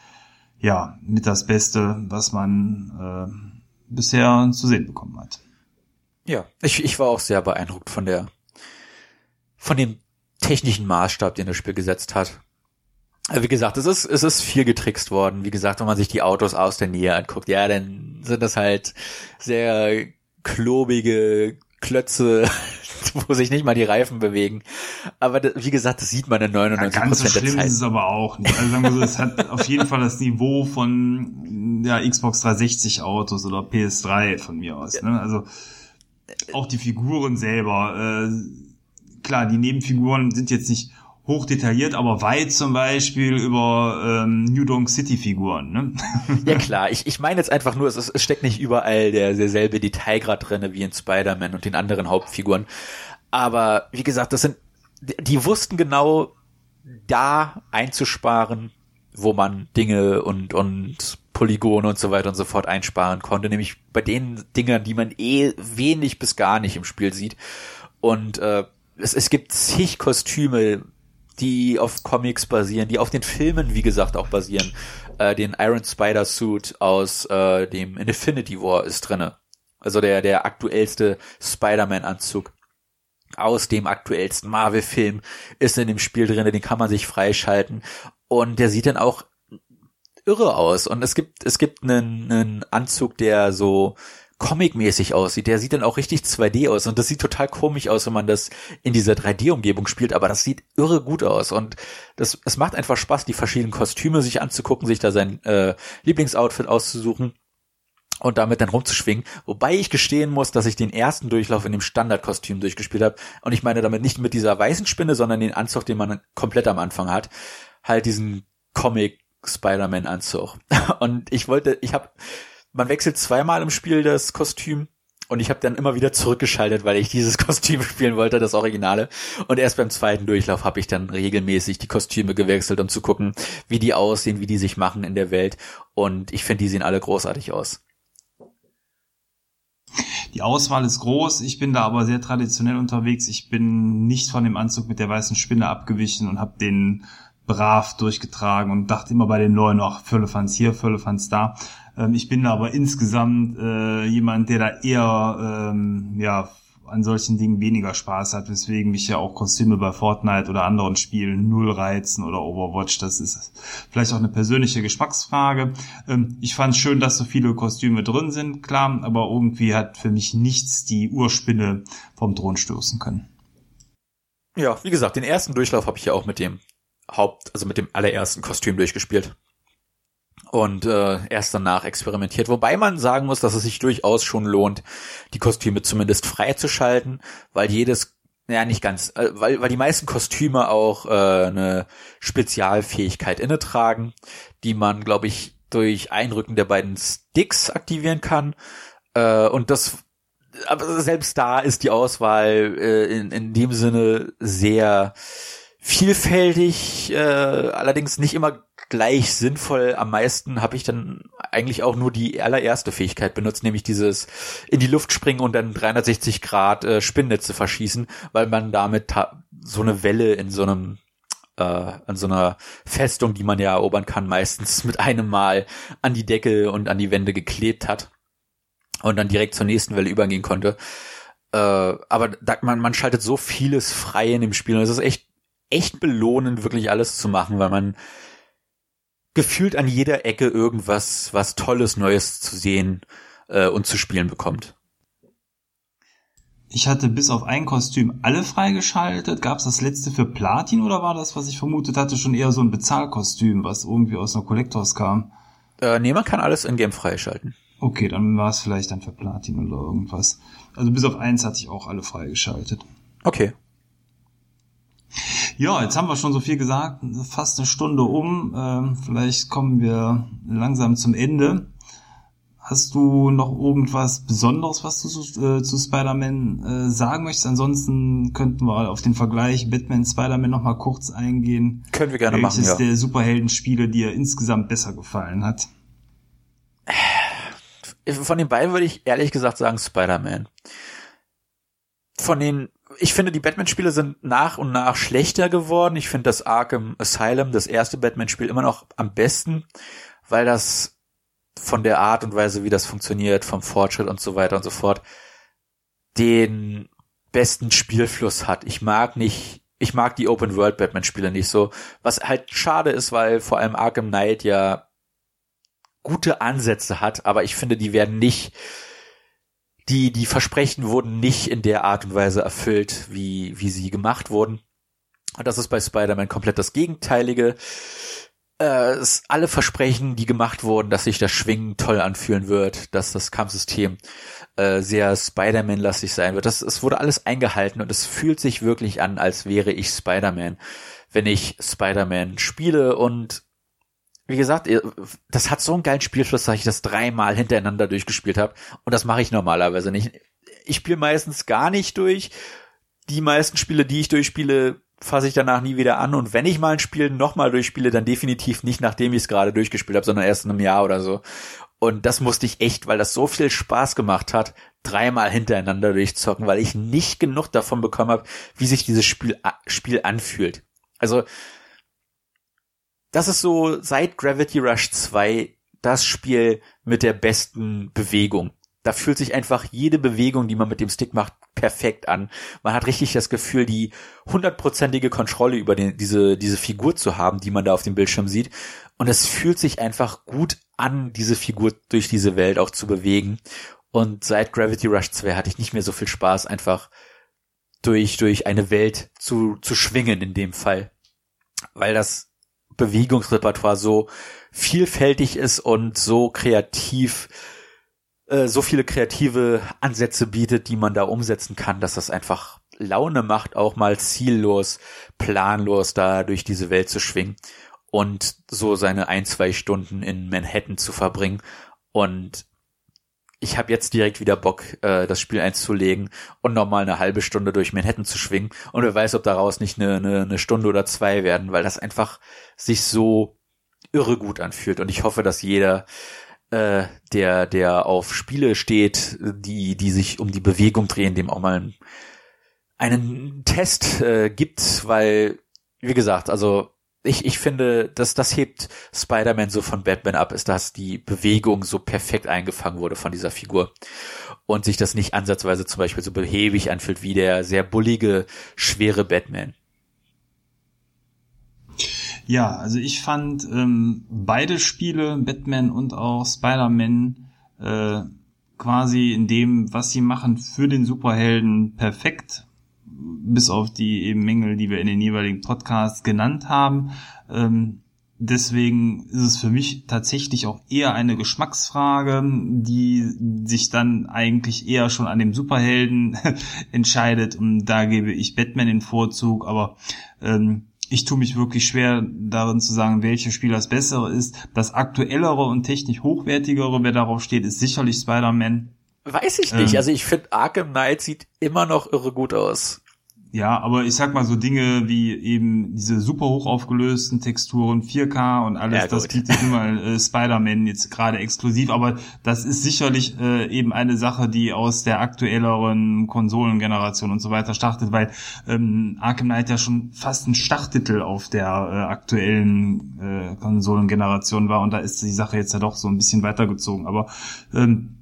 ja mit das Beste, was man äh, bisher zu sehen bekommen hat. Ja, ich, ich war auch sehr beeindruckt von der von dem technischen Maßstab, den das Spiel gesetzt hat. Wie gesagt, es ist, es ist viel getrickst worden. Wie gesagt, wenn man sich die Autos aus der Nähe anguckt, ja, dann sind das halt sehr klobige Klötze, wo sich nicht mal die Reifen bewegen. Aber das, wie gesagt, das sieht man in 99 ja, ganz so schlimm ist es aber auch nicht. Also sagen wir so, es hat auf jeden Fall das Niveau von ja, Xbox 360 Autos oder PS3 von mir aus. Ne? Also auch die Figuren selber. Äh, klar, die Nebenfiguren sind jetzt nicht hoch detailliert, aber weit zum Beispiel über ähm, New Donk City Figuren. Ne? Ja klar, ich, ich meine jetzt einfach nur, es, es steckt nicht überall der derselbe Detailgrad drinne wie in Spider-Man und den anderen Hauptfiguren. Aber wie gesagt, das sind, die wussten genau da einzusparen, wo man Dinge und, und Polygone und so weiter und so fort einsparen konnte, nämlich bei den Dingern, die man eh wenig bis gar nicht im Spiel sieht. Und äh, es, es gibt zig Kostüme, die auf Comics basieren, die auf den Filmen, wie gesagt, auch basieren. Äh, den Iron Spider Suit aus äh, dem Infinity War ist drinne. Also der, der aktuellste Spider-Man-Anzug aus dem aktuellsten Marvel-Film ist in dem Spiel drinne, den kann man sich freischalten. Und der sieht dann auch irre aus. Und es gibt, es gibt einen, einen Anzug, der so Comic-mäßig aussieht. Der sieht dann auch richtig 2D aus und das sieht total komisch aus, wenn man das in dieser 3D-Umgebung spielt, aber das sieht irre gut aus und das, es macht einfach Spaß, die verschiedenen Kostüme sich anzugucken, sich da sein äh, Lieblingsoutfit auszusuchen und damit dann rumzuschwingen. Wobei ich gestehen muss, dass ich den ersten Durchlauf in dem Standardkostüm durchgespielt habe und ich meine damit nicht mit dieser weißen Spinne, sondern den Anzug, den man komplett am Anfang hat, halt diesen Comic Spider-Man-Anzug. Und ich wollte, ich habe man wechselt zweimal im Spiel das Kostüm und ich habe dann immer wieder zurückgeschaltet, weil ich dieses Kostüm spielen wollte, das Originale. Und erst beim zweiten Durchlauf habe ich dann regelmäßig die Kostüme gewechselt, um zu gucken, wie die aussehen, wie die sich machen in der Welt. Und ich finde, die sehen alle großartig aus. Die Auswahl ist groß. Ich bin da aber sehr traditionell unterwegs. Ich bin nicht von dem Anzug mit der weißen Spinne abgewichen und habe den brav durchgetragen und dachte immer bei den neuen noch Völlefanz hier, Völlefanz da. Ähm, ich bin aber insgesamt äh, jemand, der da eher ähm, ja an solchen Dingen weniger Spaß hat, weswegen mich ja auch Kostüme bei Fortnite oder anderen Spielen null reizen oder Overwatch. Das ist vielleicht auch eine persönliche Geschmacksfrage. Ähm, ich fand es schön, dass so viele Kostüme drin sind, klar, aber irgendwie hat für mich nichts die Urspinne vom Thron stoßen können. Ja, wie gesagt, den ersten Durchlauf habe ich ja auch mit dem Haupt, also mit dem allerersten Kostüm durchgespielt und äh, erst danach experimentiert. Wobei man sagen muss, dass es sich durchaus schon lohnt, die Kostüme zumindest freizuschalten, weil jedes, ja nicht ganz, äh, weil, weil die meisten Kostüme auch äh, eine Spezialfähigkeit inne tragen, die man, glaube ich, durch Einrücken der beiden Sticks aktivieren kann. Äh, und das aber selbst da ist die Auswahl äh, in, in dem Sinne sehr vielfältig, äh, allerdings nicht immer gleich sinnvoll. Am meisten habe ich dann eigentlich auch nur die allererste Fähigkeit benutzt, nämlich dieses in die Luft springen und dann 360 Grad äh, Spinnnetze verschießen, weil man damit so eine Welle in so einem äh, an so einer Festung, die man ja erobern kann, meistens mit einem Mal an die Decke und an die Wände geklebt hat und dann direkt zur nächsten Welle übergehen konnte. Äh, aber da, man, man schaltet so vieles frei in dem Spiel und es ist echt echt belohnend, wirklich alles zu machen, weil man gefühlt an jeder Ecke irgendwas, was Tolles, Neues zu sehen äh, und zu spielen bekommt. Ich hatte bis auf ein Kostüm alle freigeschaltet. Gab es das letzte für Platin oder war das, was ich vermutet hatte, schon eher so ein Bezahlkostüm, was irgendwie aus einer Collectors kam? Äh, nee, man kann alles in-game freischalten. Okay, dann war es vielleicht dann für Platin oder irgendwas. Also bis auf eins hatte ich auch alle freigeschaltet. Okay. Ja, jetzt haben wir schon so viel gesagt, fast eine Stunde um. Ähm, vielleicht kommen wir langsam zum Ende. Hast du noch irgendwas Besonderes, was du zu, äh, zu Spider-Man äh, sagen möchtest? Ansonsten könnten wir auf den Vergleich Batman Spider-Man noch mal kurz eingehen. Können wir gerne Welches machen, ja. der Superheldenspiele dir insgesamt besser gefallen hat? Von den beiden würde ich ehrlich gesagt sagen Spider-Man. Von den ich finde, die Batman-Spiele sind nach und nach schlechter geworden. Ich finde das Arkham Asylum, das erste Batman-Spiel, immer noch am besten, weil das von der Art und Weise, wie das funktioniert, vom Fortschritt und so weiter und so fort, den besten Spielfluss hat. Ich mag nicht, ich mag die Open World Batman Spiele nicht so, was halt schade ist, weil vor allem Arkham Knight ja gute Ansätze hat, aber ich finde, die werden nicht die, die Versprechen wurden nicht in der Art und Weise erfüllt, wie, wie sie gemacht wurden. Und das ist bei Spider-Man komplett das Gegenteilige. Äh, alle Versprechen, die gemacht wurden, dass sich das Schwingen toll anfühlen wird, dass das Kampfsystem äh, sehr Spider-Man-lastig sein wird. Das, es wurde alles eingehalten und es fühlt sich wirklich an, als wäre ich Spider-Man, wenn ich Spider-Man spiele und wie gesagt, das hat so einen geilen Spielfluss, dass ich das dreimal hintereinander durchgespielt habe. Und das mache ich normalerweise nicht. Ich spiele meistens gar nicht durch. Die meisten Spiele, die ich durchspiele, fasse ich danach nie wieder an. Und wenn ich mal ein Spiel nochmal durchspiele, dann definitiv nicht, nachdem ich es gerade durchgespielt habe, sondern erst in einem Jahr oder so. Und das musste ich echt, weil das so viel Spaß gemacht hat, dreimal hintereinander durchzocken, weil ich nicht genug davon bekommen habe, wie sich dieses Spiel, Spiel anfühlt. Also das ist so seit Gravity Rush 2 das Spiel mit der besten Bewegung. Da fühlt sich einfach jede Bewegung, die man mit dem Stick macht, perfekt an. Man hat richtig das Gefühl, die hundertprozentige Kontrolle über den, diese, diese Figur zu haben, die man da auf dem Bildschirm sieht. Und es fühlt sich einfach gut an, diese Figur durch diese Welt auch zu bewegen. Und seit Gravity Rush 2 hatte ich nicht mehr so viel Spaß, einfach durch, durch eine Welt zu, zu schwingen in dem Fall. Weil das Bewegungsrepertoire so vielfältig ist und so kreativ, äh, so viele kreative Ansätze bietet, die man da umsetzen kann, dass das einfach Laune macht, auch mal ziellos, planlos da durch diese Welt zu schwingen und so seine ein, zwei Stunden in Manhattan zu verbringen. Und ich habe jetzt direkt wieder Bock, äh, das Spiel einzulegen und nochmal eine halbe Stunde durch Manhattan zu schwingen. Und wer weiß, ob daraus nicht eine, eine, eine Stunde oder zwei werden, weil das einfach sich so irre gut anfühlt. Und ich hoffe, dass jeder, äh, der, der auf Spiele steht, die, die sich um die Bewegung drehen, dem auch mal einen, einen Test äh, gibt, weil, wie gesagt, also ich, ich finde, dass das hebt Spider-Man so von Batman ab, ist, dass die Bewegung so perfekt eingefangen wurde von dieser Figur und sich das nicht ansatzweise zum Beispiel so behäbig anfühlt wie der sehr bullige, schwere Batman. Ja, also ich fand ähm, beide Spiele, Batman und auch Spider-Man, äh, quasi in dem, was sie machen, für den Superhelden perfekt bis auf die eben Mängel, die wir in den jeweiligen Podcasts genannt haben. Ähm, deswegen ist es für mich tatsächlich auch eher eine Geschmacksfrage, die sich dann eigentlich eher schon an dem Superhelden entscheidet. Und da gebe ich Batman den Vorzug, aber ähm, ich tue mich wirklich schwer darin zu sagen, welches Spiel das bessere ist. Das aktuellere und technisch hochwertigere, wer darauf steht, ist sicherlich Spider-Man. Weiß ich nicht. Ähm, also ich finde Arkham Knight sieht immer noch irre gut aus. Ja, aber ich sag mal so Dinge wie eben diese super hoch aufgelösten Texturen, 4K und alles, ja, das bietet immer äh, Spider-Man jetzt gerade exklusiv, aber das ist sicherlich äh, eben eine Sache, die aus der aktuelleren Konsolengeneration und so weiter startet, weil ähm, Arkham Knight ja schon fast ein Starttitel auf der äh, aktuellen äh, Konsolengeneration war. Und da ist die Sache jetzt ja doch so ein bisschen weitergezogen, aber ähm,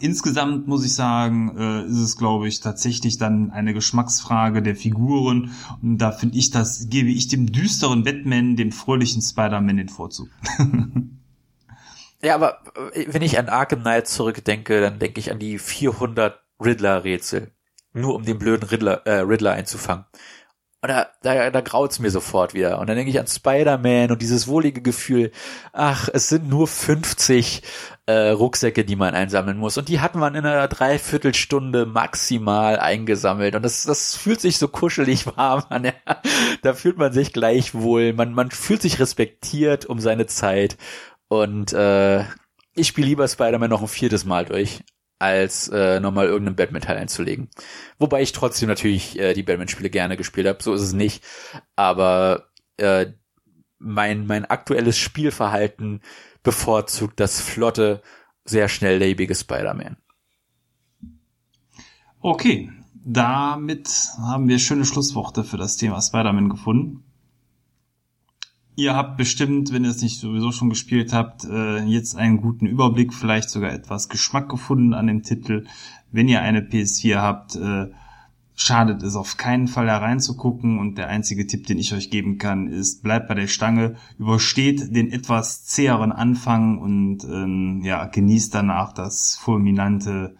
Insgesamt muss ich sagen, äh, ist es, glaube ich, tatsächlich dann eine Geschmacksfrage der Figuren. Und da finde ich, das gebe ich dem düsteren Batman, dem fröhlichen Spider-Man den Vorzug. ja, aber äh, wenn ich an Arkham Knight zurückdenke, dann denke ich an die 400 Riddler-Rätsel. Nur um den blöden Riddler, äh, Riddler einzufangen. Und da, da, da graut's mir sofort wieder. Und dann denke ich an Spider-Man und dieses wohlige Gefühl, ach, es sind nur 50 äh, Rucksäcke, die man einsammeln muss. Und die hat man in einer Dreiviertelstunde maximal eingesammelt. Und das, das fühlt sich so kuschelig warm an. Ja. Da fühlt man sich gleich wohl. Man, man fühlt sich respektiert um seine Zeit. Und äh, ich spiele lieber Spider-Man noch ein viertes Mal durch als äh, nochmal irgendeinen Batman-Teil einzulegen. Wobei ich trotzdem natürlich äh, die Batman-Spiele gerne gespielt habe, so ist es nicht. Aber äh, mein, mein aktuelles Spielverhalten bevorzugt das flotte, sehr schnelllebige Spider-Man. Okay, damit haben wir schöne Schlussworte für das Thema Spider-Man gefunden. Ihr habt bestimmt, wenn ihr es nicht sowieso schon gespielt habt, äh, jetzt einen guten Überblick, vielleicht sogar etwas Geschmack gefunden an dem Titel. Wenn ihr eine PS4 habt, äh, schadet es auf keinen Fall da reinzugucken und der einzige Tipp, den ich euch geben kann, ist, bleibt bei der Stange, übersteht den etwas zäheren Anfang und ähm, ja, genießt danach das fulminante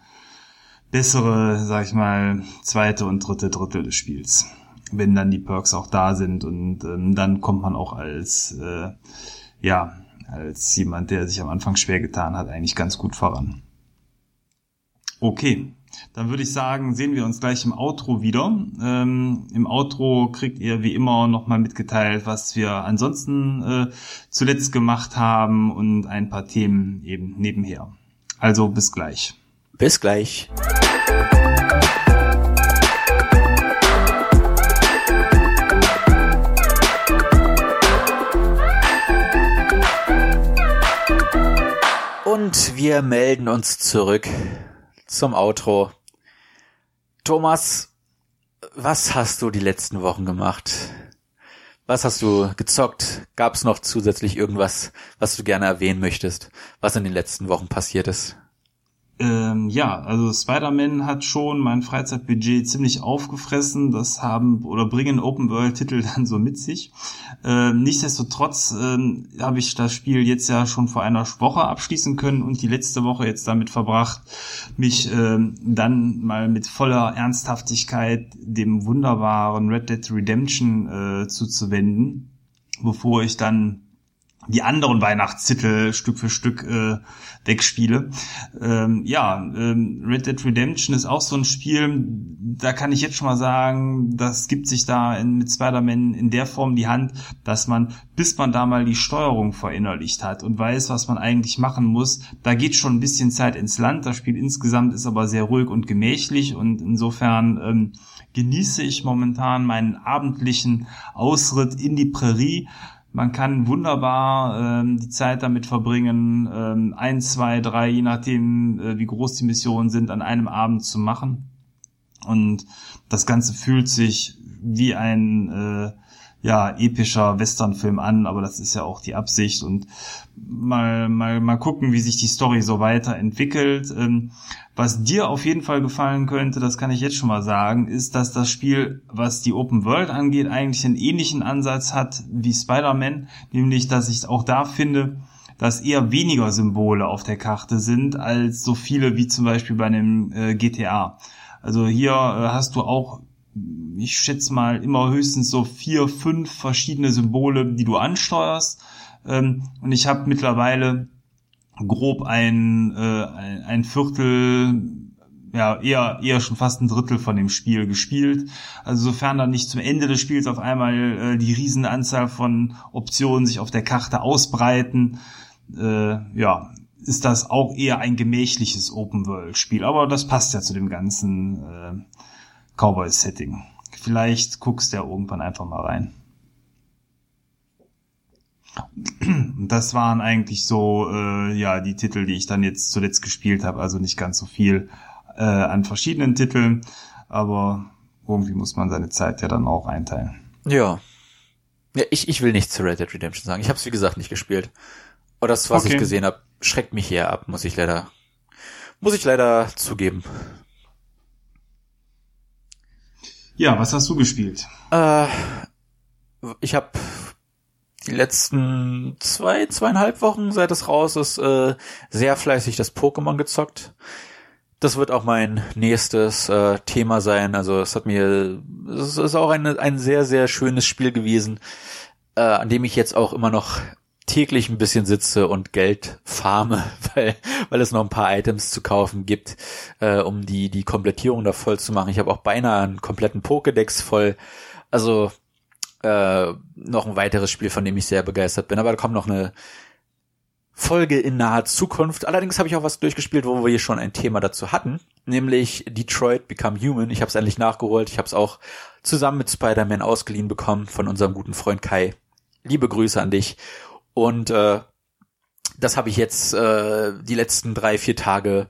bessere, sag ich mal, zweite und dritte Drittel des Spiels. Wenn dann die Perks auch da sind und ähm, dann kommt man auch als, äh, ja, als jemand, der sich am Anfang schwer getan hat, eigentlich ganz gut voran. Okay, dann würde ich sagen, sehen wir uns gleich im Outro wieder. Ähm, Im Outro kriegt ihr wie immer nochmal mitgeteilt, was wir ansonsten äh, zuletzt gemacht haben und ein paar Themen eben nebenher. Also bis gleich. Bis gleich. Und wir melden uns zurück zum Outro. Thomas, was hast du die letzten Wochen gemacht? Was hast du gezockt? Gab es noch zusätzlich irgendwas, was du gerne erwähnen möchtest, was in den letzten Wochen passiert ist? Ähm, ja, also Spider-Man hat schon mein Freizeitbudget ziemlich aufgefressen. Das haben oder bringen Open-World-Titel dann so mit sich. Ähm, nichtsdestotrotz ähm, habe ich das Spiel jetzt ja schon vor einer Woche abschließen können und die letzte Woche jetzt damit verbracht, mich ähm, dann mal mit voller Ernsthaftigkeit dem wunderbaren Red Dead Redemption äh, zuzuwenden, bevor ich dann die anderen Weihnachtstitel Stück für Stück äh, wegspiele. Ähm, ja, ähm, Red Dead Redemption ist auch so ein Spiel, da kann ich jetzt schon mal sagen, das gibt sich da in, mit Spider-Man in der Form die Hand, dass man, bis man da mal die Steuerung verinnerlicht hat und weiß, was man eigentlich machen muss, da geht schon ein bisschen Zeit ins Land. Das Spiel insgesamt ist aber sehr ruhig und gemächlich und insofern ähm, genieße ich momentan meinen abendlichen Ausritt in die Prärie man kann wunderbar ähm, die Zeit damit verbringen, ähm, ein, zwei, drei, je nachdem, äh, wie groß die Missionen sind, an einem Abend zu machen. Und das Ganze fühlt sich wie ein äh, ja, epischer Westernfilm an, aber das ist ja auch die Absicht und mal, mal, mal gucken, wie sich die Story so weiterentwickelt. Ähm, was dir auf jeden Fall gefallen könnte, das kann ich jetzt schon mal sagen, ist, dass das Spiel, was die Open World angeht, eigentlich einen ähnlichen Ansatz hat wie Spider-Man, nämlich, dass ich auch da finde, dass eher weniger Symbole auf der Karte sind, als so viele wie zum Beispiel bei einem äh, GTA. Also hier äh, hast du auch, ich schätze mal, immer höchstens so vier, fünf verschiedene Symbole, die du ansteuerst. Ähm, und ich habe mittlerweile grob ein, äh, ein Viertel, ja, eher, eher schon fast ein Drittel von dem Spiel gespielt. Also sofern dann nicht zum Ende des Spiels auf einmal äh, die riesen Anzahl von Optionen sich auf der Karte ausbreiten, äh, ja, ist das auch eher ein gemächliches Open-World-Spiel. Aber das passt ja zu dem ganzen äh, Cowboy-Setting. Vielleicht guckst du ja irgendwann einfach mal rein. Das waren eigentlich so äh, ja die Titel, die ich dann jetzt zuletzt gespielt habe. Also nicht ganz so viel äh, an verschiedenen Titeln, aber irgendwie muss man seine Zeit ja dann auch einteilen. Ja. Ja, ich, ich will nichts zu Red Dead Redemption sagen. Ich habe es wie gesagt nicht gespielt. Aber das, was okay. ich gesehen habe, schreckt mich eher ab, muss ich leider, muss ich leider zugeben. Ja, was hast du gespielt? Äh, ich habe die letzten zwei, zweieinhalb Wochen, seit es raus ist, äh, sehr fleißig das Pokémon gezockt. Das wird auch mein nächstes äh, Thema sein. Also es hat mir, es ist auch eine, ein sehr, sehr schönes Spiel gewesen, äh, an dem ich jetzt auch immer noch täglich ein bisschen sitze und Geld farme, weil, weil es noch ein paar Items zu kaufen gibt, äh, um die, die Komplettierung da voll zu machen. Ich habe auch beinahe einen kompletten Pokédex voll. Also äh, noch ein weiteres Spiel, von dem ich sehr begeistert bin. Aber da kommt noch eine Folge in naher Zukunft. Allerdings habe ich auch was durchgespielt, wo wir hier schon ein Thema dazu hatten, nämlich Detroit Become Human. Ich habe es endlich nachgeholt. Ich habe es auch zusammen mit Spider-Man ausgeliehen bekommen von unserem guten Freund Kai. Liebe Grüße an dich. Und äh, das habe ich jetzt äh, die letzten drei, vier Tage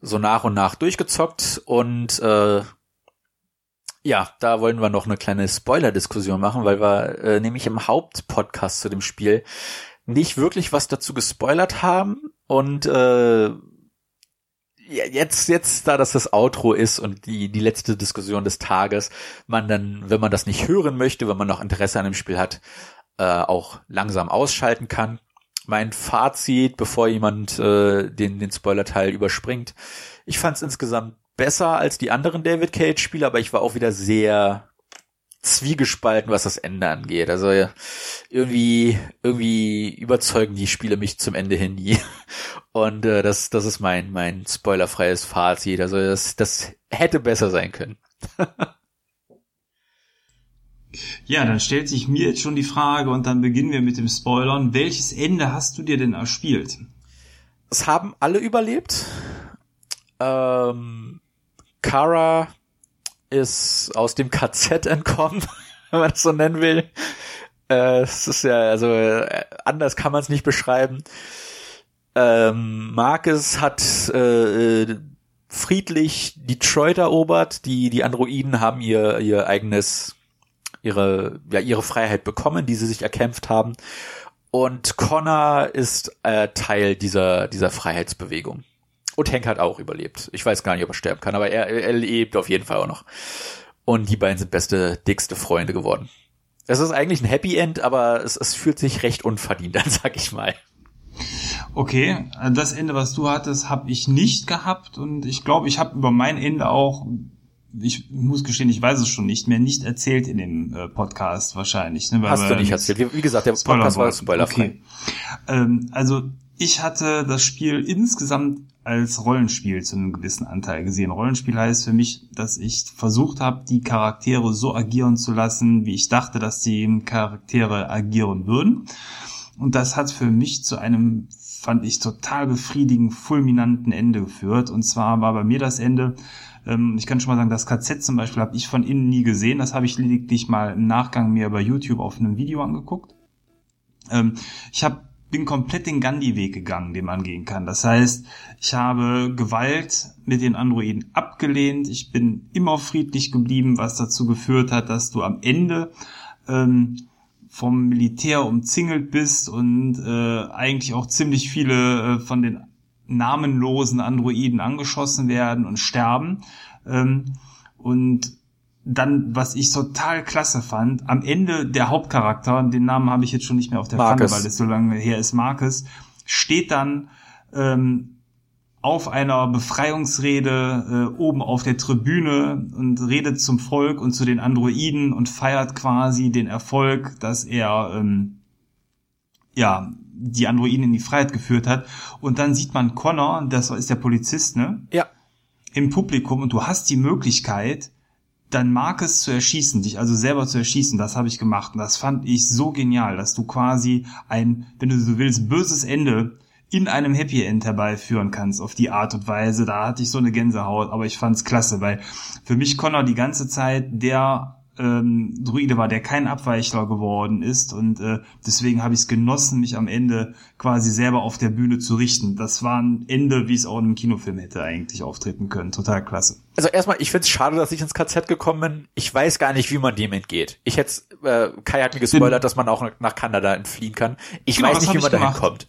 so nach und nach durchgezockt und äh, ja, da wollen wir noch eine kleine Spoiler-Diskussion machen, weil wir äh, nämlich im Hauptpodcast zu dem Spiel nicht wirklich was dazu gespoilert haben und äh, jetzt, jetzt, da das das Outro ist und die, die letzte Diskussion des Tages, man dann, wenn man das nicht hören möchte, wenn man noch Interesse an dem Spiel hat, äh, auch langsam ausschalten kann. Mein Fazit, bevor jemand äh, den, den Spoiler-Teil überspringt. Ich fand es insgesamt besser als die anderen David Cage Spiele, aber ich war auch wieder sehr zwiegespalten, was das Ende angeht. Also irgendwie irgendwie überzeugen die Spiele mich zum Ende hin nie. Und äh, das das ist mein mein spoilerfreies Fazit. Also das das hätte besser sein können. ja, dann stellt sich mir jetzt schon die Frage und dann beginnen wir mit dem Spoilern. Welches Ende hast du dir denn erspielt? Es haben alle überlebt. Ähm, Kara ist aus dem KZ entkommen, wenn man das so nennen will. Äh, es ist ja, also äh, anders kann man es nicht beschreiben. Ähm, Marcus hat äh, äh, friedlich Detroit erobert. Die, die Androiden haben ihr, ihr eigenes, ihre, ja, ihre Freiheit bekommen, die sie sich erkämpft haben. Und Connor ist äh, Teil dieser, dieser Freiheitsbewegung. Und Hank hat auch überlebt. Ich weiß gar nicht, ob er sterben kann, aber er, er lebt auf jeden Fall auch noch. Und die beiden sind beste, dickste Freunde geworden. Es ist eigentlich ein Happy End, aber es, es fühlt sich recht unverdient an, sag ich mal. Okay, das Ende, was du hattest, habe ich nicht gehabt und ich glaube, ich habe über mein Ende auch, ich muss gestehen, ich weiß es schon nicht mehr, nicht erzählt in dem äh, Podcast wahrscheinlich. Ne, Hast du nicht erzählt. Wie, wie gesagt, der Podcast war spoilerfrei. Okay. Ähm, also ich hatte das Spiel insgesamt als Rollenspiel zu einem gewissen Anteil gesehen. Rollenspiel heißt für mich, dass ich versucht habe, die Charaktere so agieren zu lassen, wie ich dachte, dass die Charaktere agieren würden. Und das hat für mich zu einem, fand ich, total befriedigend, fulminanten Ende geführt. Und zwar war bei mir das Ende, ähm, ich kann schon mal sagen, das KZ zum Beispiel habe ich von innen nie gesehen. Das habe ich lediglich mal im Nachgang mir bei YouTube auf einem Video angeguckt. Ähm, ich habe bin komplett den Gandhi-Weg gegangen, den man gehen kann. Das heißt, ich habe Gewalt mit den Androiden abgelehnt. Ich bin immer friedlich geblieben, was dazu geführt hat, dass du am Ende ähm, vom Militär umzingelt bist und äh, eigentlich auch ziemlich viele äh, von den namenlosen Androiden angeschossen werden und sterben. Ähm, und dann, was ich total klasse fand, am Ende der Hauptcharakter, den Namen habe ich jetzt schon nicht mehr auf der Pfanne, weil es so lange her ist, Marcus, steht dann ähm, auf einer Befreiungsrede äh, oben auf der Tribüne und redet zum Volk und zu den Androiden und feiert quasi den Erfolg, dass er ähm, ja die Androiden in die Freiheit geführt hat. Und dann sieht man Connor, das ist der Polizist, ne? Ja. Im Publikum und du hast die Möglichkeit, dann Marcus zu erschießen, dich also selber zu erschießen, das habe ich gemacht. Und das fand ich so genial, dass du quasi ein, wenn du so willst, böses Ende in einem Happy End herbeiführen kannst, auf die Art und Weise. Da hatte ich so eine Gänsehaut, aber ich fand's klasse, weil für mich Connor die ganze Zeit der ähm, Druide war, der kein Abweichler geworden ist und äh, deswegen habe ich es genossen, mich am Ende quasi selber auf der Bühne zu richten. Das war ein Ende, wie es auch in einem Kinofilm hätte eigentlich auftreten können. Total klasse. Also erstmal, ich finde es schade, dass ich ins KZ gekommen bin. Ich weiß gar nicht, wie man dem entgeht. Ich hätte, äh, Kai hat mir gespoilert, dass man auch nach Kanada entfliehen kann. Ich genau, weiß nicht, wie man dahin kommt.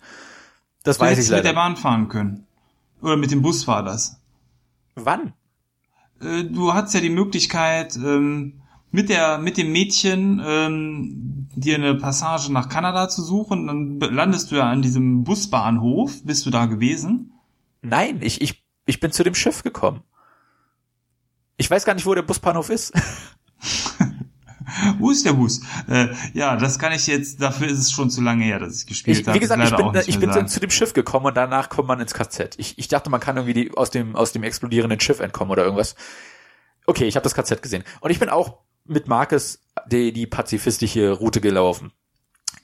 Das du weiß ich leider. mit der Bahn fahren können. Oder mit dem Bus war das. Wann? Äh, du hattest ja die Möglichkeit, ähm, mit der mit dem Mädchen ähm, dir eine Passage nach Kanada zu suchen, dann landest du ja an diesem Busbahnhof. Bist du da gewesen? Nein, ich ich ich bin zu dem Schiff gekommen. Ich weiß gar nicht, wo der Busbahnhof ist. wo ist der Bus? Äh, ja, das kann ich jetzt, dafür ist es schon zu lange her, dass ich gespielt habe. Wie gesagt, ich bin, ich bin zu dem Schiff gekommen und danach kommt man ins KZ. Ich, ich dachte, man kann irgendwie die, aus, dem, aus dem explodierenden Schiff entkommen oder irgendwas. Okay, ich habe das KZ gesehen. Und ich bin auch mit Marcus die, die pazifistische Route gelaufen.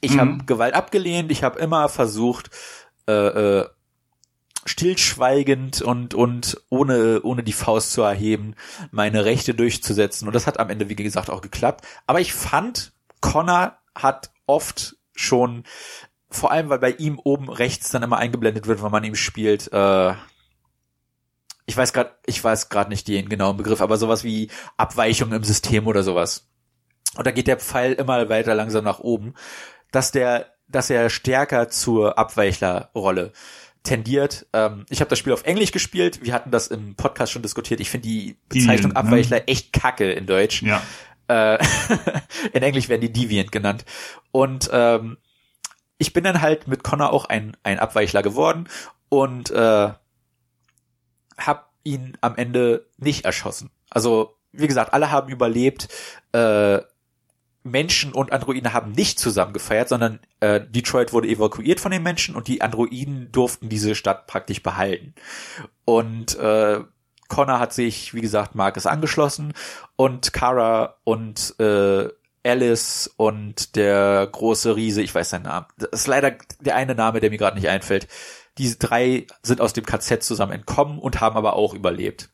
Ich mhm. habe Gewalt abgelehnt, ich habe immer versucht, äh, äh, stillschweigend und und ohne ohne die Faust zu erheben meine Rechte durchzusetzen und das hat am Ende wie gesagt auch geklappt aber ich fand Connor hat oft schon vor allem weil bei ihm oben rechts dann immer eingeblendet wird wenn man ihm spielt äh, ich weiß gerade, ich weiß gerade nicht den genauen Begriff, aber sowas wie Abweichung im System oder sowas. Und da geht der Pfeil immer weiter langsam nach oben, dass der, dass er stärker zur Abweichlerrolle tendiert. Ähm, ich habe das Spiel auf Englisch gespielt. Wir hatten das im Podcast schon diskutiert. Ich finde die Bezeichnung Deviant, Abweichler ne? echt kacke in Deutsch. Ja. Äh, in Englisch werden die Deviant genannt. Und ähm, ich bin dann halt mit Connor auch ein, ein Abweichler geworden und äh, hab ihn am Ende nicht erschossen. Also, wie gesagt, alle haben überlebt. Äh, Menschen und Androiden haben nicht zusammen gefeiert, sondern äh, Detroit wurde evakuiert von den Menschen und die Androiden durften diese Stadt praktisch behalten. Und äh, Connor hat sich, wie gesagt, Marcus angeschlossen und Kara und äh, Alice und der große Riese, ich weiß seinen Namen. Das ist leider der eine Name, der mir gerade nicht einfällt. Diese drei sind aus dem KZ zusammen entkommen und haben aber auch überlebt.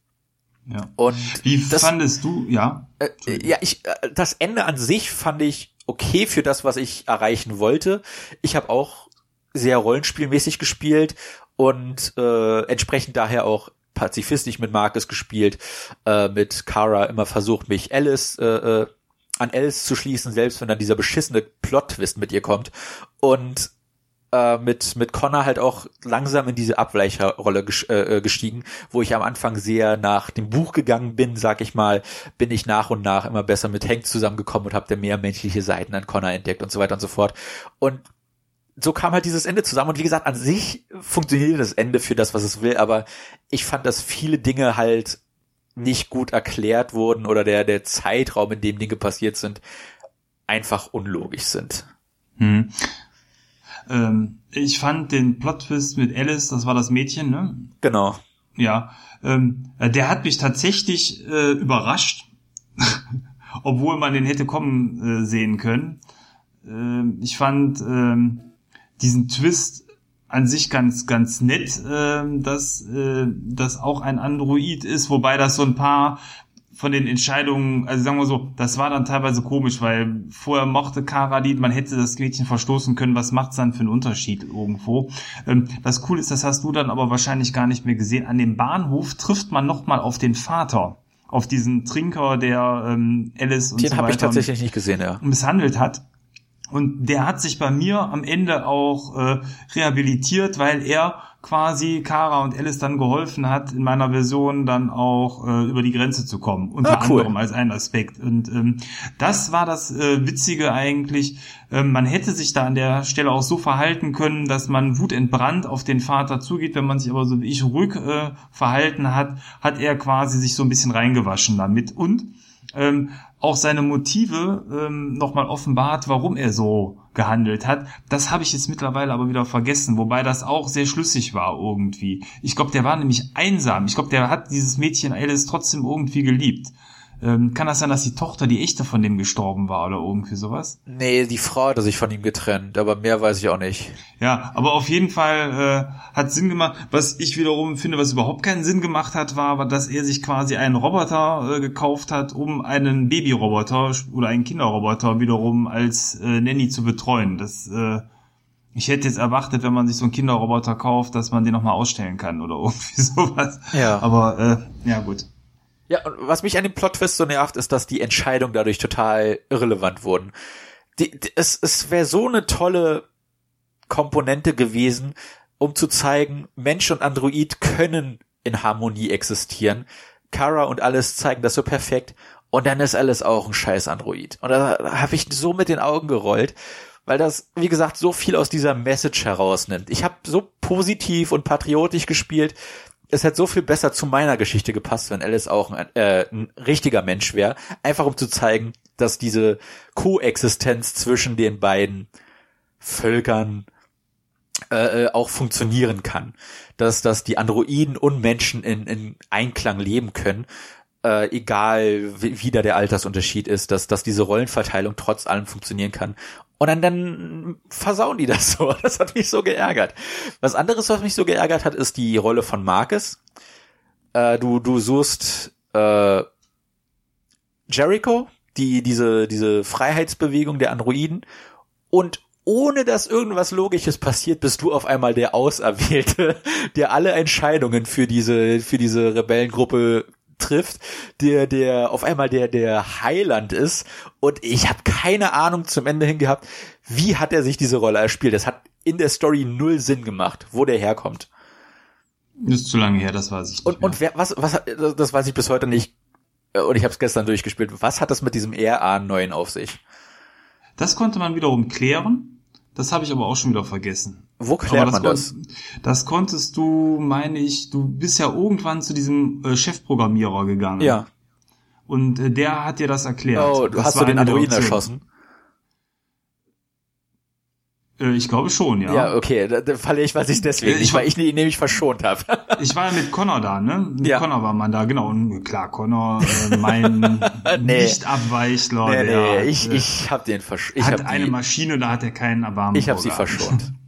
Ja. Und Wie das, fandest du, ja? äh, ja, ich äh, das Ende an sich fand ich okay für das, was ich erreichen wollte. Ich habe auch sehr rollenspielmäßig gespielt und äh, entsprechend daher auch pazifistisch mit Marcus gespielt, äh, mit Kara immer versucht, mich Alice äh, äh, an Alice zu schließen, selbst wenn dann dieser beschissene Plot-Twist mit ihr kommt. Und äh, mit, mit Connor halt auch langsam in diese Abweicherrolle ges äh, äh, gestiegen, wo ich am Anfang sehr nach dem Buch gegangen bin, sag ich mal, bin ich nach und nach immer besser mit Hank zusammengekommen und habe dann mehr menschliche Seiten an Connor entdeckt und so weiter und so fort. Und so kam halt dieses Ende zusammen. Und wie gesagt, an sich funktioniert das Ende für das, was es will, aber ich fand, dass viele Dinge halt nicht gut erklärt wurden oder der, der Zeitraum, in dem Dinge passiert sind, einfach unlogisch sind. Hm. Ähm, ich fand den Plot-Twist mit Alice, das war das Mädchen, ne? Genau. Ja. Ähm, äh, der hat mich tatsächlich äh, überrascht, obwohl man den hätte kommen äh, sehen können. Ähm, ich fand ähm, diesen Twist an sich ganz ganz nett, äh, dass äh, das auch ein Android ist, wobei das so ein paar von den Entscheidungen, also sagen wir so, das war dann teilweise komisch, weil vorher mochte Kara die, man hätte das Mädchen verstoßen können, was macht's dann für einen Unterschied irgendwo? Ähm, das Cool ist, das hast du dann aber wahrscheinlich gar nicht mehr gesehen. An dem Bahnhof trifft man nochmal auf den Vater, auf diesen Trinker, der ähm, Alice und Den so habe ich weiter tatsächlich nicht gesehen, ja. misshandelt hat. Und der hat sich bei mir am Ende auch äh, rehabilitiert, weil er quasi Kara und Alice dann geholfen hat, in meiner Version dann auch äh, über die Grenze zu kommen. Unter Ah, cool. anderem als ein Aspekt. Und ähm, das war das äh, Witzige eigentlich. Ähm, man hätte sich da an der Stelle auch so verhalten können, dass man wutentbrannt auf den Vater zugeht. Wenn man sich aber so wie ich ruhig äh, verhalten hat, hat er quasi sich so ein bisschen reingewaschen damit. Und ähm, auch seine Motive ähm, nochmal offenbart, warum er so gehandelt hat. Das habe ich jetzt mittlerweile aber wieder vergessen, wobei das auch sehr schlüssig war irgendwie. Ich glaube, der war nämlich einsam. Ich glaube, der hat dieses Mädchen Alice trotzdem irgendwie geliebt. Ähm, kann das sein, dass die Tochter, die echte von dem gestorben war oder irgendwie sowas? Nee, die Frau hat sich von ihm getrennt, aber mehr weiß ich auch nicht. Ja, aber auf jeden Fall äh, hat Sinn gemacht. Was ich wiederum finde, was überhaupt keinen Sinn gemacht hat, war, aber dass er sich quasi einen Roboter äh, gekauft hat, um einen Babyroboter oder einen Kinderroboter wiederum als äh, Nanny zu betreuen. Das äh, ich hätte jetzt erwartet, wenn man sich so einen Kinderroboter kauft, dass man den nochmal ausstellen kann oder irgendwie sowas. Ja. Aber äh, ja gut. Ja, und was mich an dem Plot-Twist so nervt, ist, dass die Entscheidungen dadurch total irrelevant wurden. Die, die, es es wäre so eine tolle Komponente gewesen, um zu zeigen, Mensch und Android können in Harmonie existieren. Kara und alles zeigen das so perfekt. Und dann ist alles auch ein scheiß Android. Und da habe ich so mit den Augen gerollt, weil das, wie gesagt, so viel aus dieser Message herausnimmt. Ich habe so positiv und patriotisch gespielt, es hätte so viel besser zu meiner Geschichte gepasst, wenn Alice auch ein, äh, ein richtiger Mensch wäre. Einfach um zu zeigen, dass diese Koexistenz zwischen den beiden Völkern äh, äh, auch funktionieren kann. Dass, dass die Androiden und Menschen in, in Einklang leben können, äh, egal wie, wie da der Altersunterschied ist, dass, dass diese Rollenverteilung trotz allem funktionieren kann. Und dann, dann versauen die das so. Das hat mich so geärgert. Was anderes, was mich so geärgert hat, ist die Rolle von Marcus. Äh, du, du suchst äh, Jericho, die, diese, diese Freiheitsbewegung der Androiden und ohne dass irgendwas Logisches passiert, bist du auf einmal der Auserwählte, der alle Entscheidungen für diese, für diese Rebellengruppe trifft, der, der auf einmal der, der Heiland ist. Und ich habe keine Ahnung zum Ende hin gehabt, wie hat er sich diese Rolle erspielt. Das hat in der Story null Sinn gemacht, wo der herkommt. Ist zu lange her, das weiß ich nicht. Und, mehr. und wer, was, was, das weiß ich bis heute nicht. Äh, Und ich habe es gestern durchgespielt. Was hat das mit diesem RA9 auf sich? Das konnte man wiederum klären. Das habe ich aber auch schon wieder vergessen. Wo klärt man das? Das konntest du, meine ich, du bist ja irgendwann zu diesem äh, Chefprogrammierer gegangen. Ja. Und äh, der hat dir das erklärt. Oh, das hast du den Androiden erschossen? Äh, ich glaube schon, ja. Ja, okay, da, da falle ich, weiß ich deswegen ich, nicht, weil ich ihn nämlich verschont habe. ich war ja mit Connor da, ne? Mit ja. Connor war man da, genau. Und klar, Connor, äh, mein nee. Nicht-Abweichler. Nee, der, nee, ich, äh, ich hab den verschont. Hat eine die, Maschine, da hat er keinen Erbarmen Ich habe sie verschont.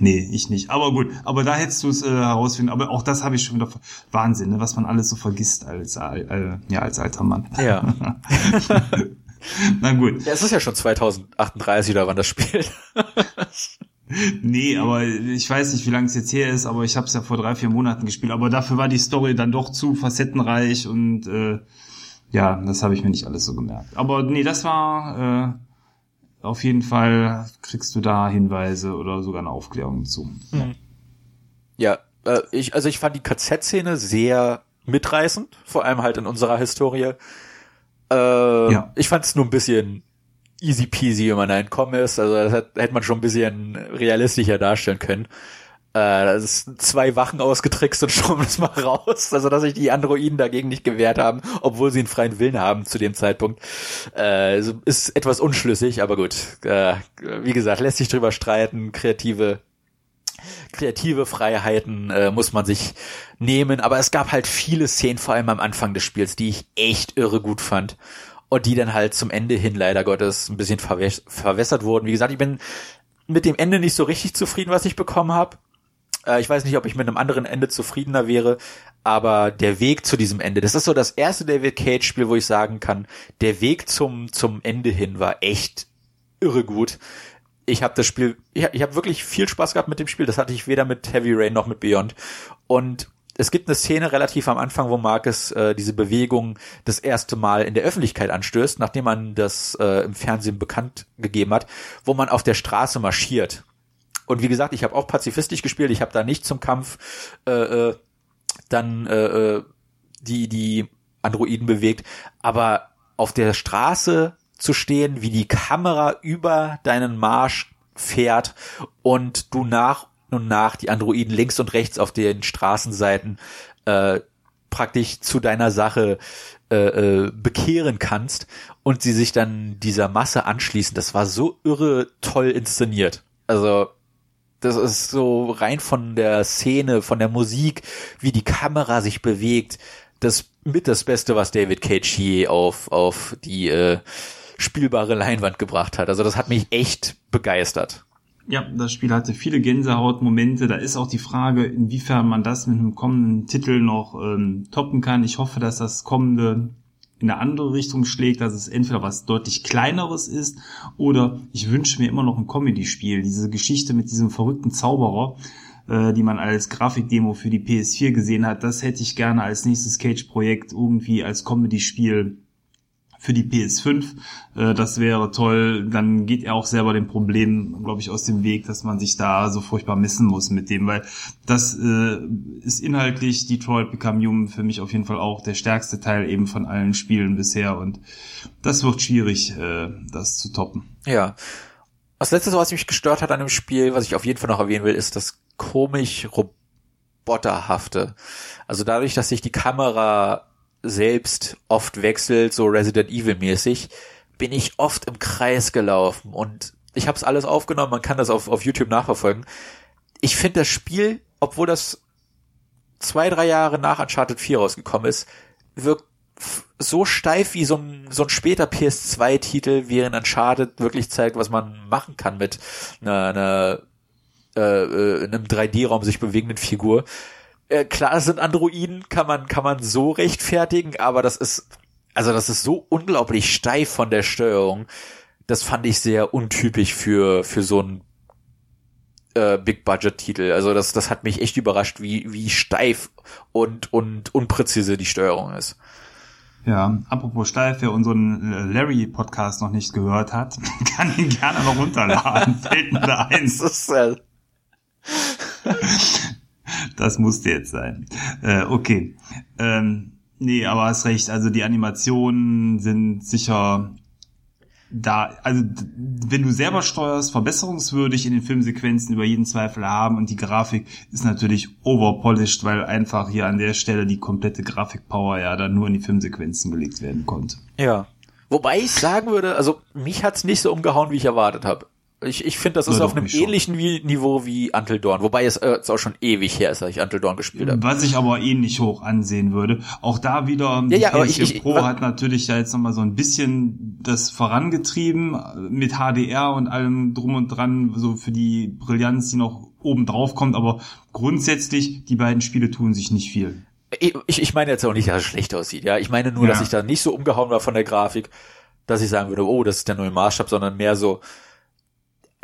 Nee, ich nicht. Aber gut, aber da hättest du es äh, herausfinden. Aber auch das habe ich schon wieder Wahnsinn, ne? was man alles so vergisst als äh, ja als alter Mann. Ja. Na gut. Ja, es ist ja schon 2038 oder wann das spielt. nee, aber ich weiß nicht, wie lange es jetzt her ist, aber ich habe es ja vor drei, vier Monaten gespielt. Aber dafür war die Story dann doch zu facettenreich und äh, ja, das habe ich mir nicht alles so gemerkt. Aber nee, das war äh, auf jeden Fall, kriegst du da Hinweise oder sogar eine Aufklärung zu. Mhm. Ja, äh, ich, also ich fand die KZ-Szene sehr mitreißend, vor allem halt in unserer Historie. Äh, ja. Ich fand es nur ein bisschen easy peasy, wenn man da entkommen ist. Also das hätte man schon ein bisschen realistischer darstellen können. Äh, zwei Wachen ausgetrickst und schon das mal raus. Also dass sich die Androiden dagegen nicht gewehrt haben, obwohl sie einen freien Willen haben zu dem Zeitpunkt. Äh, ist etwas unschlüssig, aber gut. Äh, wie gesagt, lässt sich drüber streiten. Kreative kreative Freiheiten äh, muss man sich nehmen, aber es gab halt viele Szenen, vor allem am Anfang des Spiels, die ich echt irre gut fand und die dann halt zum Ende hin leider Gottes ein bisschen verwäs verwässert wurden. Wie gesagt, ich bin mit dem Ende nicht so richtig zufrieden, was ich bekommen habe. Äh, ich weiß nicht, ob ich mit einem anderen Ende zufriedener wäre, aber der Weg zu diesem Ende, das ist so das erste David Cage Spiel, wo ich sagen kann, der Weg zum zum Ende hin war echt irre gut ich habe das Spiel, ich, ich habe wirklich viel Spaß gehabt mit dem Spiel. Das hatte ich weder mit Heavy Rain noch mit Beyond. Und es gibt eine Szene relativ am Anfang, wo Marcus äh, diese Bewegung das erste Mal in der Öffentlichkeit anstößt, nachdem man das äh, im Fernsehen bekannt gegeben hat, wo man auf der Straße marschiert. Und wie gesagt, ich habe auch pazifistisch gespielt. Ich habe da nicht zum Kampf äh, äh, dann äh, äh die die Androiden bewegt, aber auf der Straße zu stehen, wie die Kamera über deinen Marsch fährt und du nach und nach die Androiden links und rechts auf den Straßenseiten äh, praktisch zu deiner Sache äh, äh, bekehren kannst und sie sich dann dieser Masse anschließen. Das war so irre toll inszeniert. Also das ist so rein von der Szene, von der Musik, wie die Kamera sich bewegt. Das mit das Beste, was David Cage je auf auf die äh, spielbare Leinwand gebracht hat. Also das hat mich echt begeistert. Ja, das Spiel hatte viele Gänsehautmomente. Da ist auch die Frage, inwiefern man das mit einem kommenden Titel noch ähm, toppen kann. Ich hoffe, dass das kommende in eine andere Richtung schlägt, dass es entweder was deutlich kleineres ist oder ich wünsche mir immer noch ein Comedy-Spiel. Diese Geschichte mit diesem verrückten Zauberer, äh, die man als Grafikdemo für die PS4 gesehen hat, das hätte ich gerne als nächstes Cage-Projekt irgendwie als Comedy-Spiel für die PS5. Äh, das wäre toll. Dann geht er auch selber dem Problem, glaube ich, aus dem Weg, dass man sich da so furchtbar messen muss mit dem, weil das äh, ist inhaltlich Detroit Become Human für mich auf jeden Fall auch der stärkste Teil eben von allen Spielen bisher und das wird schwierig, äh, das zu toppen. Ja. Das letzte, was mich gestört hat an dem Spiel, was ich auf jeden Fall noch erwähnen will, ist das komisch roboterhafte. Also dadurch, dass sich die Kamera selbst oft wechselt, so Resident Evil mäßig, bin ich oft im Kreis gelaufen und ich habe es alles aufgenommen, man kann das auf, auf YouTube nachverfolgen. Ich finde das Spiel, obwohl das zwei, drei Jahre nach Uncharted 4 rausgekommen ist, wirkt so steif wie so ein, so ein später PS2-Titel, während Uncharted wirklich zeigt, was man machen kann mit einer, einer äh, äh einem 3D-Raum sich bewegenden Figur äh, klar, es sind Androiden, kann man, kann man so rechtfertigen, aber das ist, also das ist so unglaublich steif von der Steuerung. Das fand ich sehr untypisch für, für so ein äh, Big-Budget-Titel. Also das, das hat mich echt überrascht, wie, wie steif und, und unpräzise die Steuerung ist. Ja, apropos steif, wer unseren äh, Larry-Podcast noch nicht gehört hat, kann ihn gerne noch runterladen. Fällt mir da eins. Das musste jetzt sein. Äh, okay. Ähm, nee, aber hast recht. Also die Animationen sind sicher da, also wenn du selber steuerst, verbesserungswürdig in den Filmsequenzen über jeden Zweifel haben und die Grafik ist natürlich overpolished, weil einfach hier an der Stelle die komplette Grafikpower ja dann nur in die Filmsequenzen gelegt werden konnte. Ja. Wobei ich sagen würde, also mich hat's nicht so umgehauen, wie ich erwartet habe. Ich, ich finde, das ist Ja, auf einem schon. ähnlichen wie, Niveau wie Until Dawn. Wobei es äh, auch schon ewig her ist, dass ich Until Dawn gespielt habe. Was ich aber ähnlich hoch ansehen würde. Auch da wieder, Ja, ja, ich- PS4 ich- Pro hat natürlich ja jetzt nochmal so ein bisschen das vorangetrieben mit HDR und allem drum und dran, so für die Brillanz, die noch oben drauf kommt. Aber grundsätzlich, die beiden Spiele tun sich nicht viel. Ich, ich meine jetzt auch nicht, dass es schlecht aussieht. Ja, ich meine nur, Ja. dass ich da nicht so umgehauen war von der Grafik, dass ich sagen würde, oh, das ist der neue Maßstab, sondern mehr so,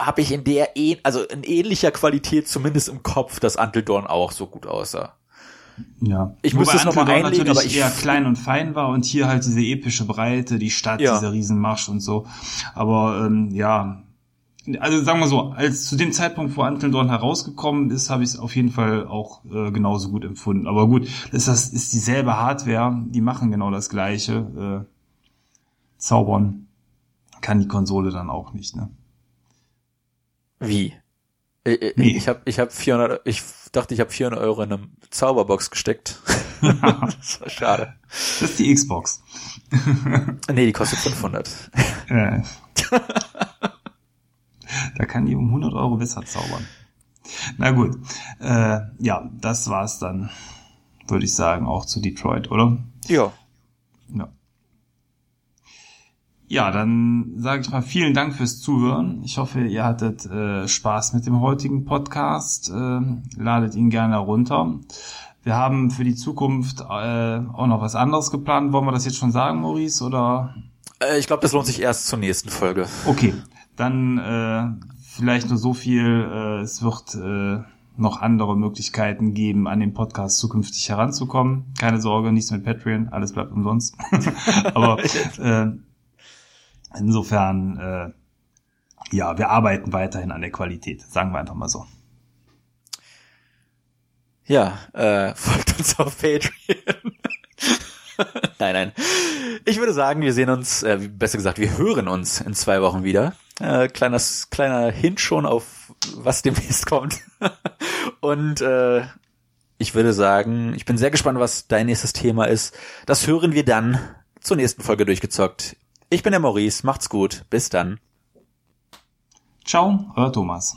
habe ich in der, ähn- also in ähnlicher Qualität zumindest im Kopf, dass Until Dawn auch so gut aussah. Ja. Ich müsste es noch mal Until Dawn einlegen, natürlich aber ich- eher klein und fein war und hier halt diese epische Breite, die Stadt, Ja. dieser Riesenmarsch und so. Aber ähm, ja, also sagen wir so, als zu dem Zeitpunkt, wo Until Dawn herausgekommen ist, habe ich es auf jeden Fall auch äh, genauso gut empfunden. Aber gut, das ist, das ist dieselbe Hardware, die machen genau das Gleiche. Äh, zaubern kann die Konsole dann auch nicht, ne? Wie? Äh, äh, Nee. Ich habe ich hab 400, ich dachte, ich habe 400 Euro in einem Zauberbox gesteckt. das war schade. Das ist die Xbox. Nee, die kostet 500. Äh. da kann die um 100 Euro besser zaubern. Na gut, äh, ja, das war's dann, würde ich sagen, auch zu Detroit, oder? Ja. Ja, dann sage ich mal vielen Dank fürs Zuhören. Ich hoffe, ihr hattet äh, Spaß mit dem heutigen Podcast. Äh, ladet ihn gerne runter. Wir haben für die Zukunft äh, auch noch was anderes geplant. Wollen wir das jetzt schon sagen, Maurice? Oder Äh, ich glaube, das lohnt sich erst zur nächsten Folge. Okay, dann äh, vielleicht nur so viel. Äh, es wird äh, noch andere Möglichkeiten geben, an den Podcast zukünftig heranzukommen. Keine Sorge, nichts mit Patreon, alles bleibt umsonst. Aber äh, insofern, äh, ja, wir arbeiten weiterhin an der Qualität, sagen wir einfach mal so. Ja, äh, folgt uns auf Patreon. nein, nein. Ich würde sagen, wir sehen uns, äh, besser gesagt, wir hören uns in zwei Wochen wieder. Äh, kleiner, kleiner Hint schon auf, was demnächst kommt. Und äh, ich würde sagen, ich bin sehr gespannt, was dein nächstes Thema ist. Das hören wir dann zur nächsten Folge durchgezockt. Ich bin der Maurice, macht's gut, bis dann. Ciao, euer Thomas.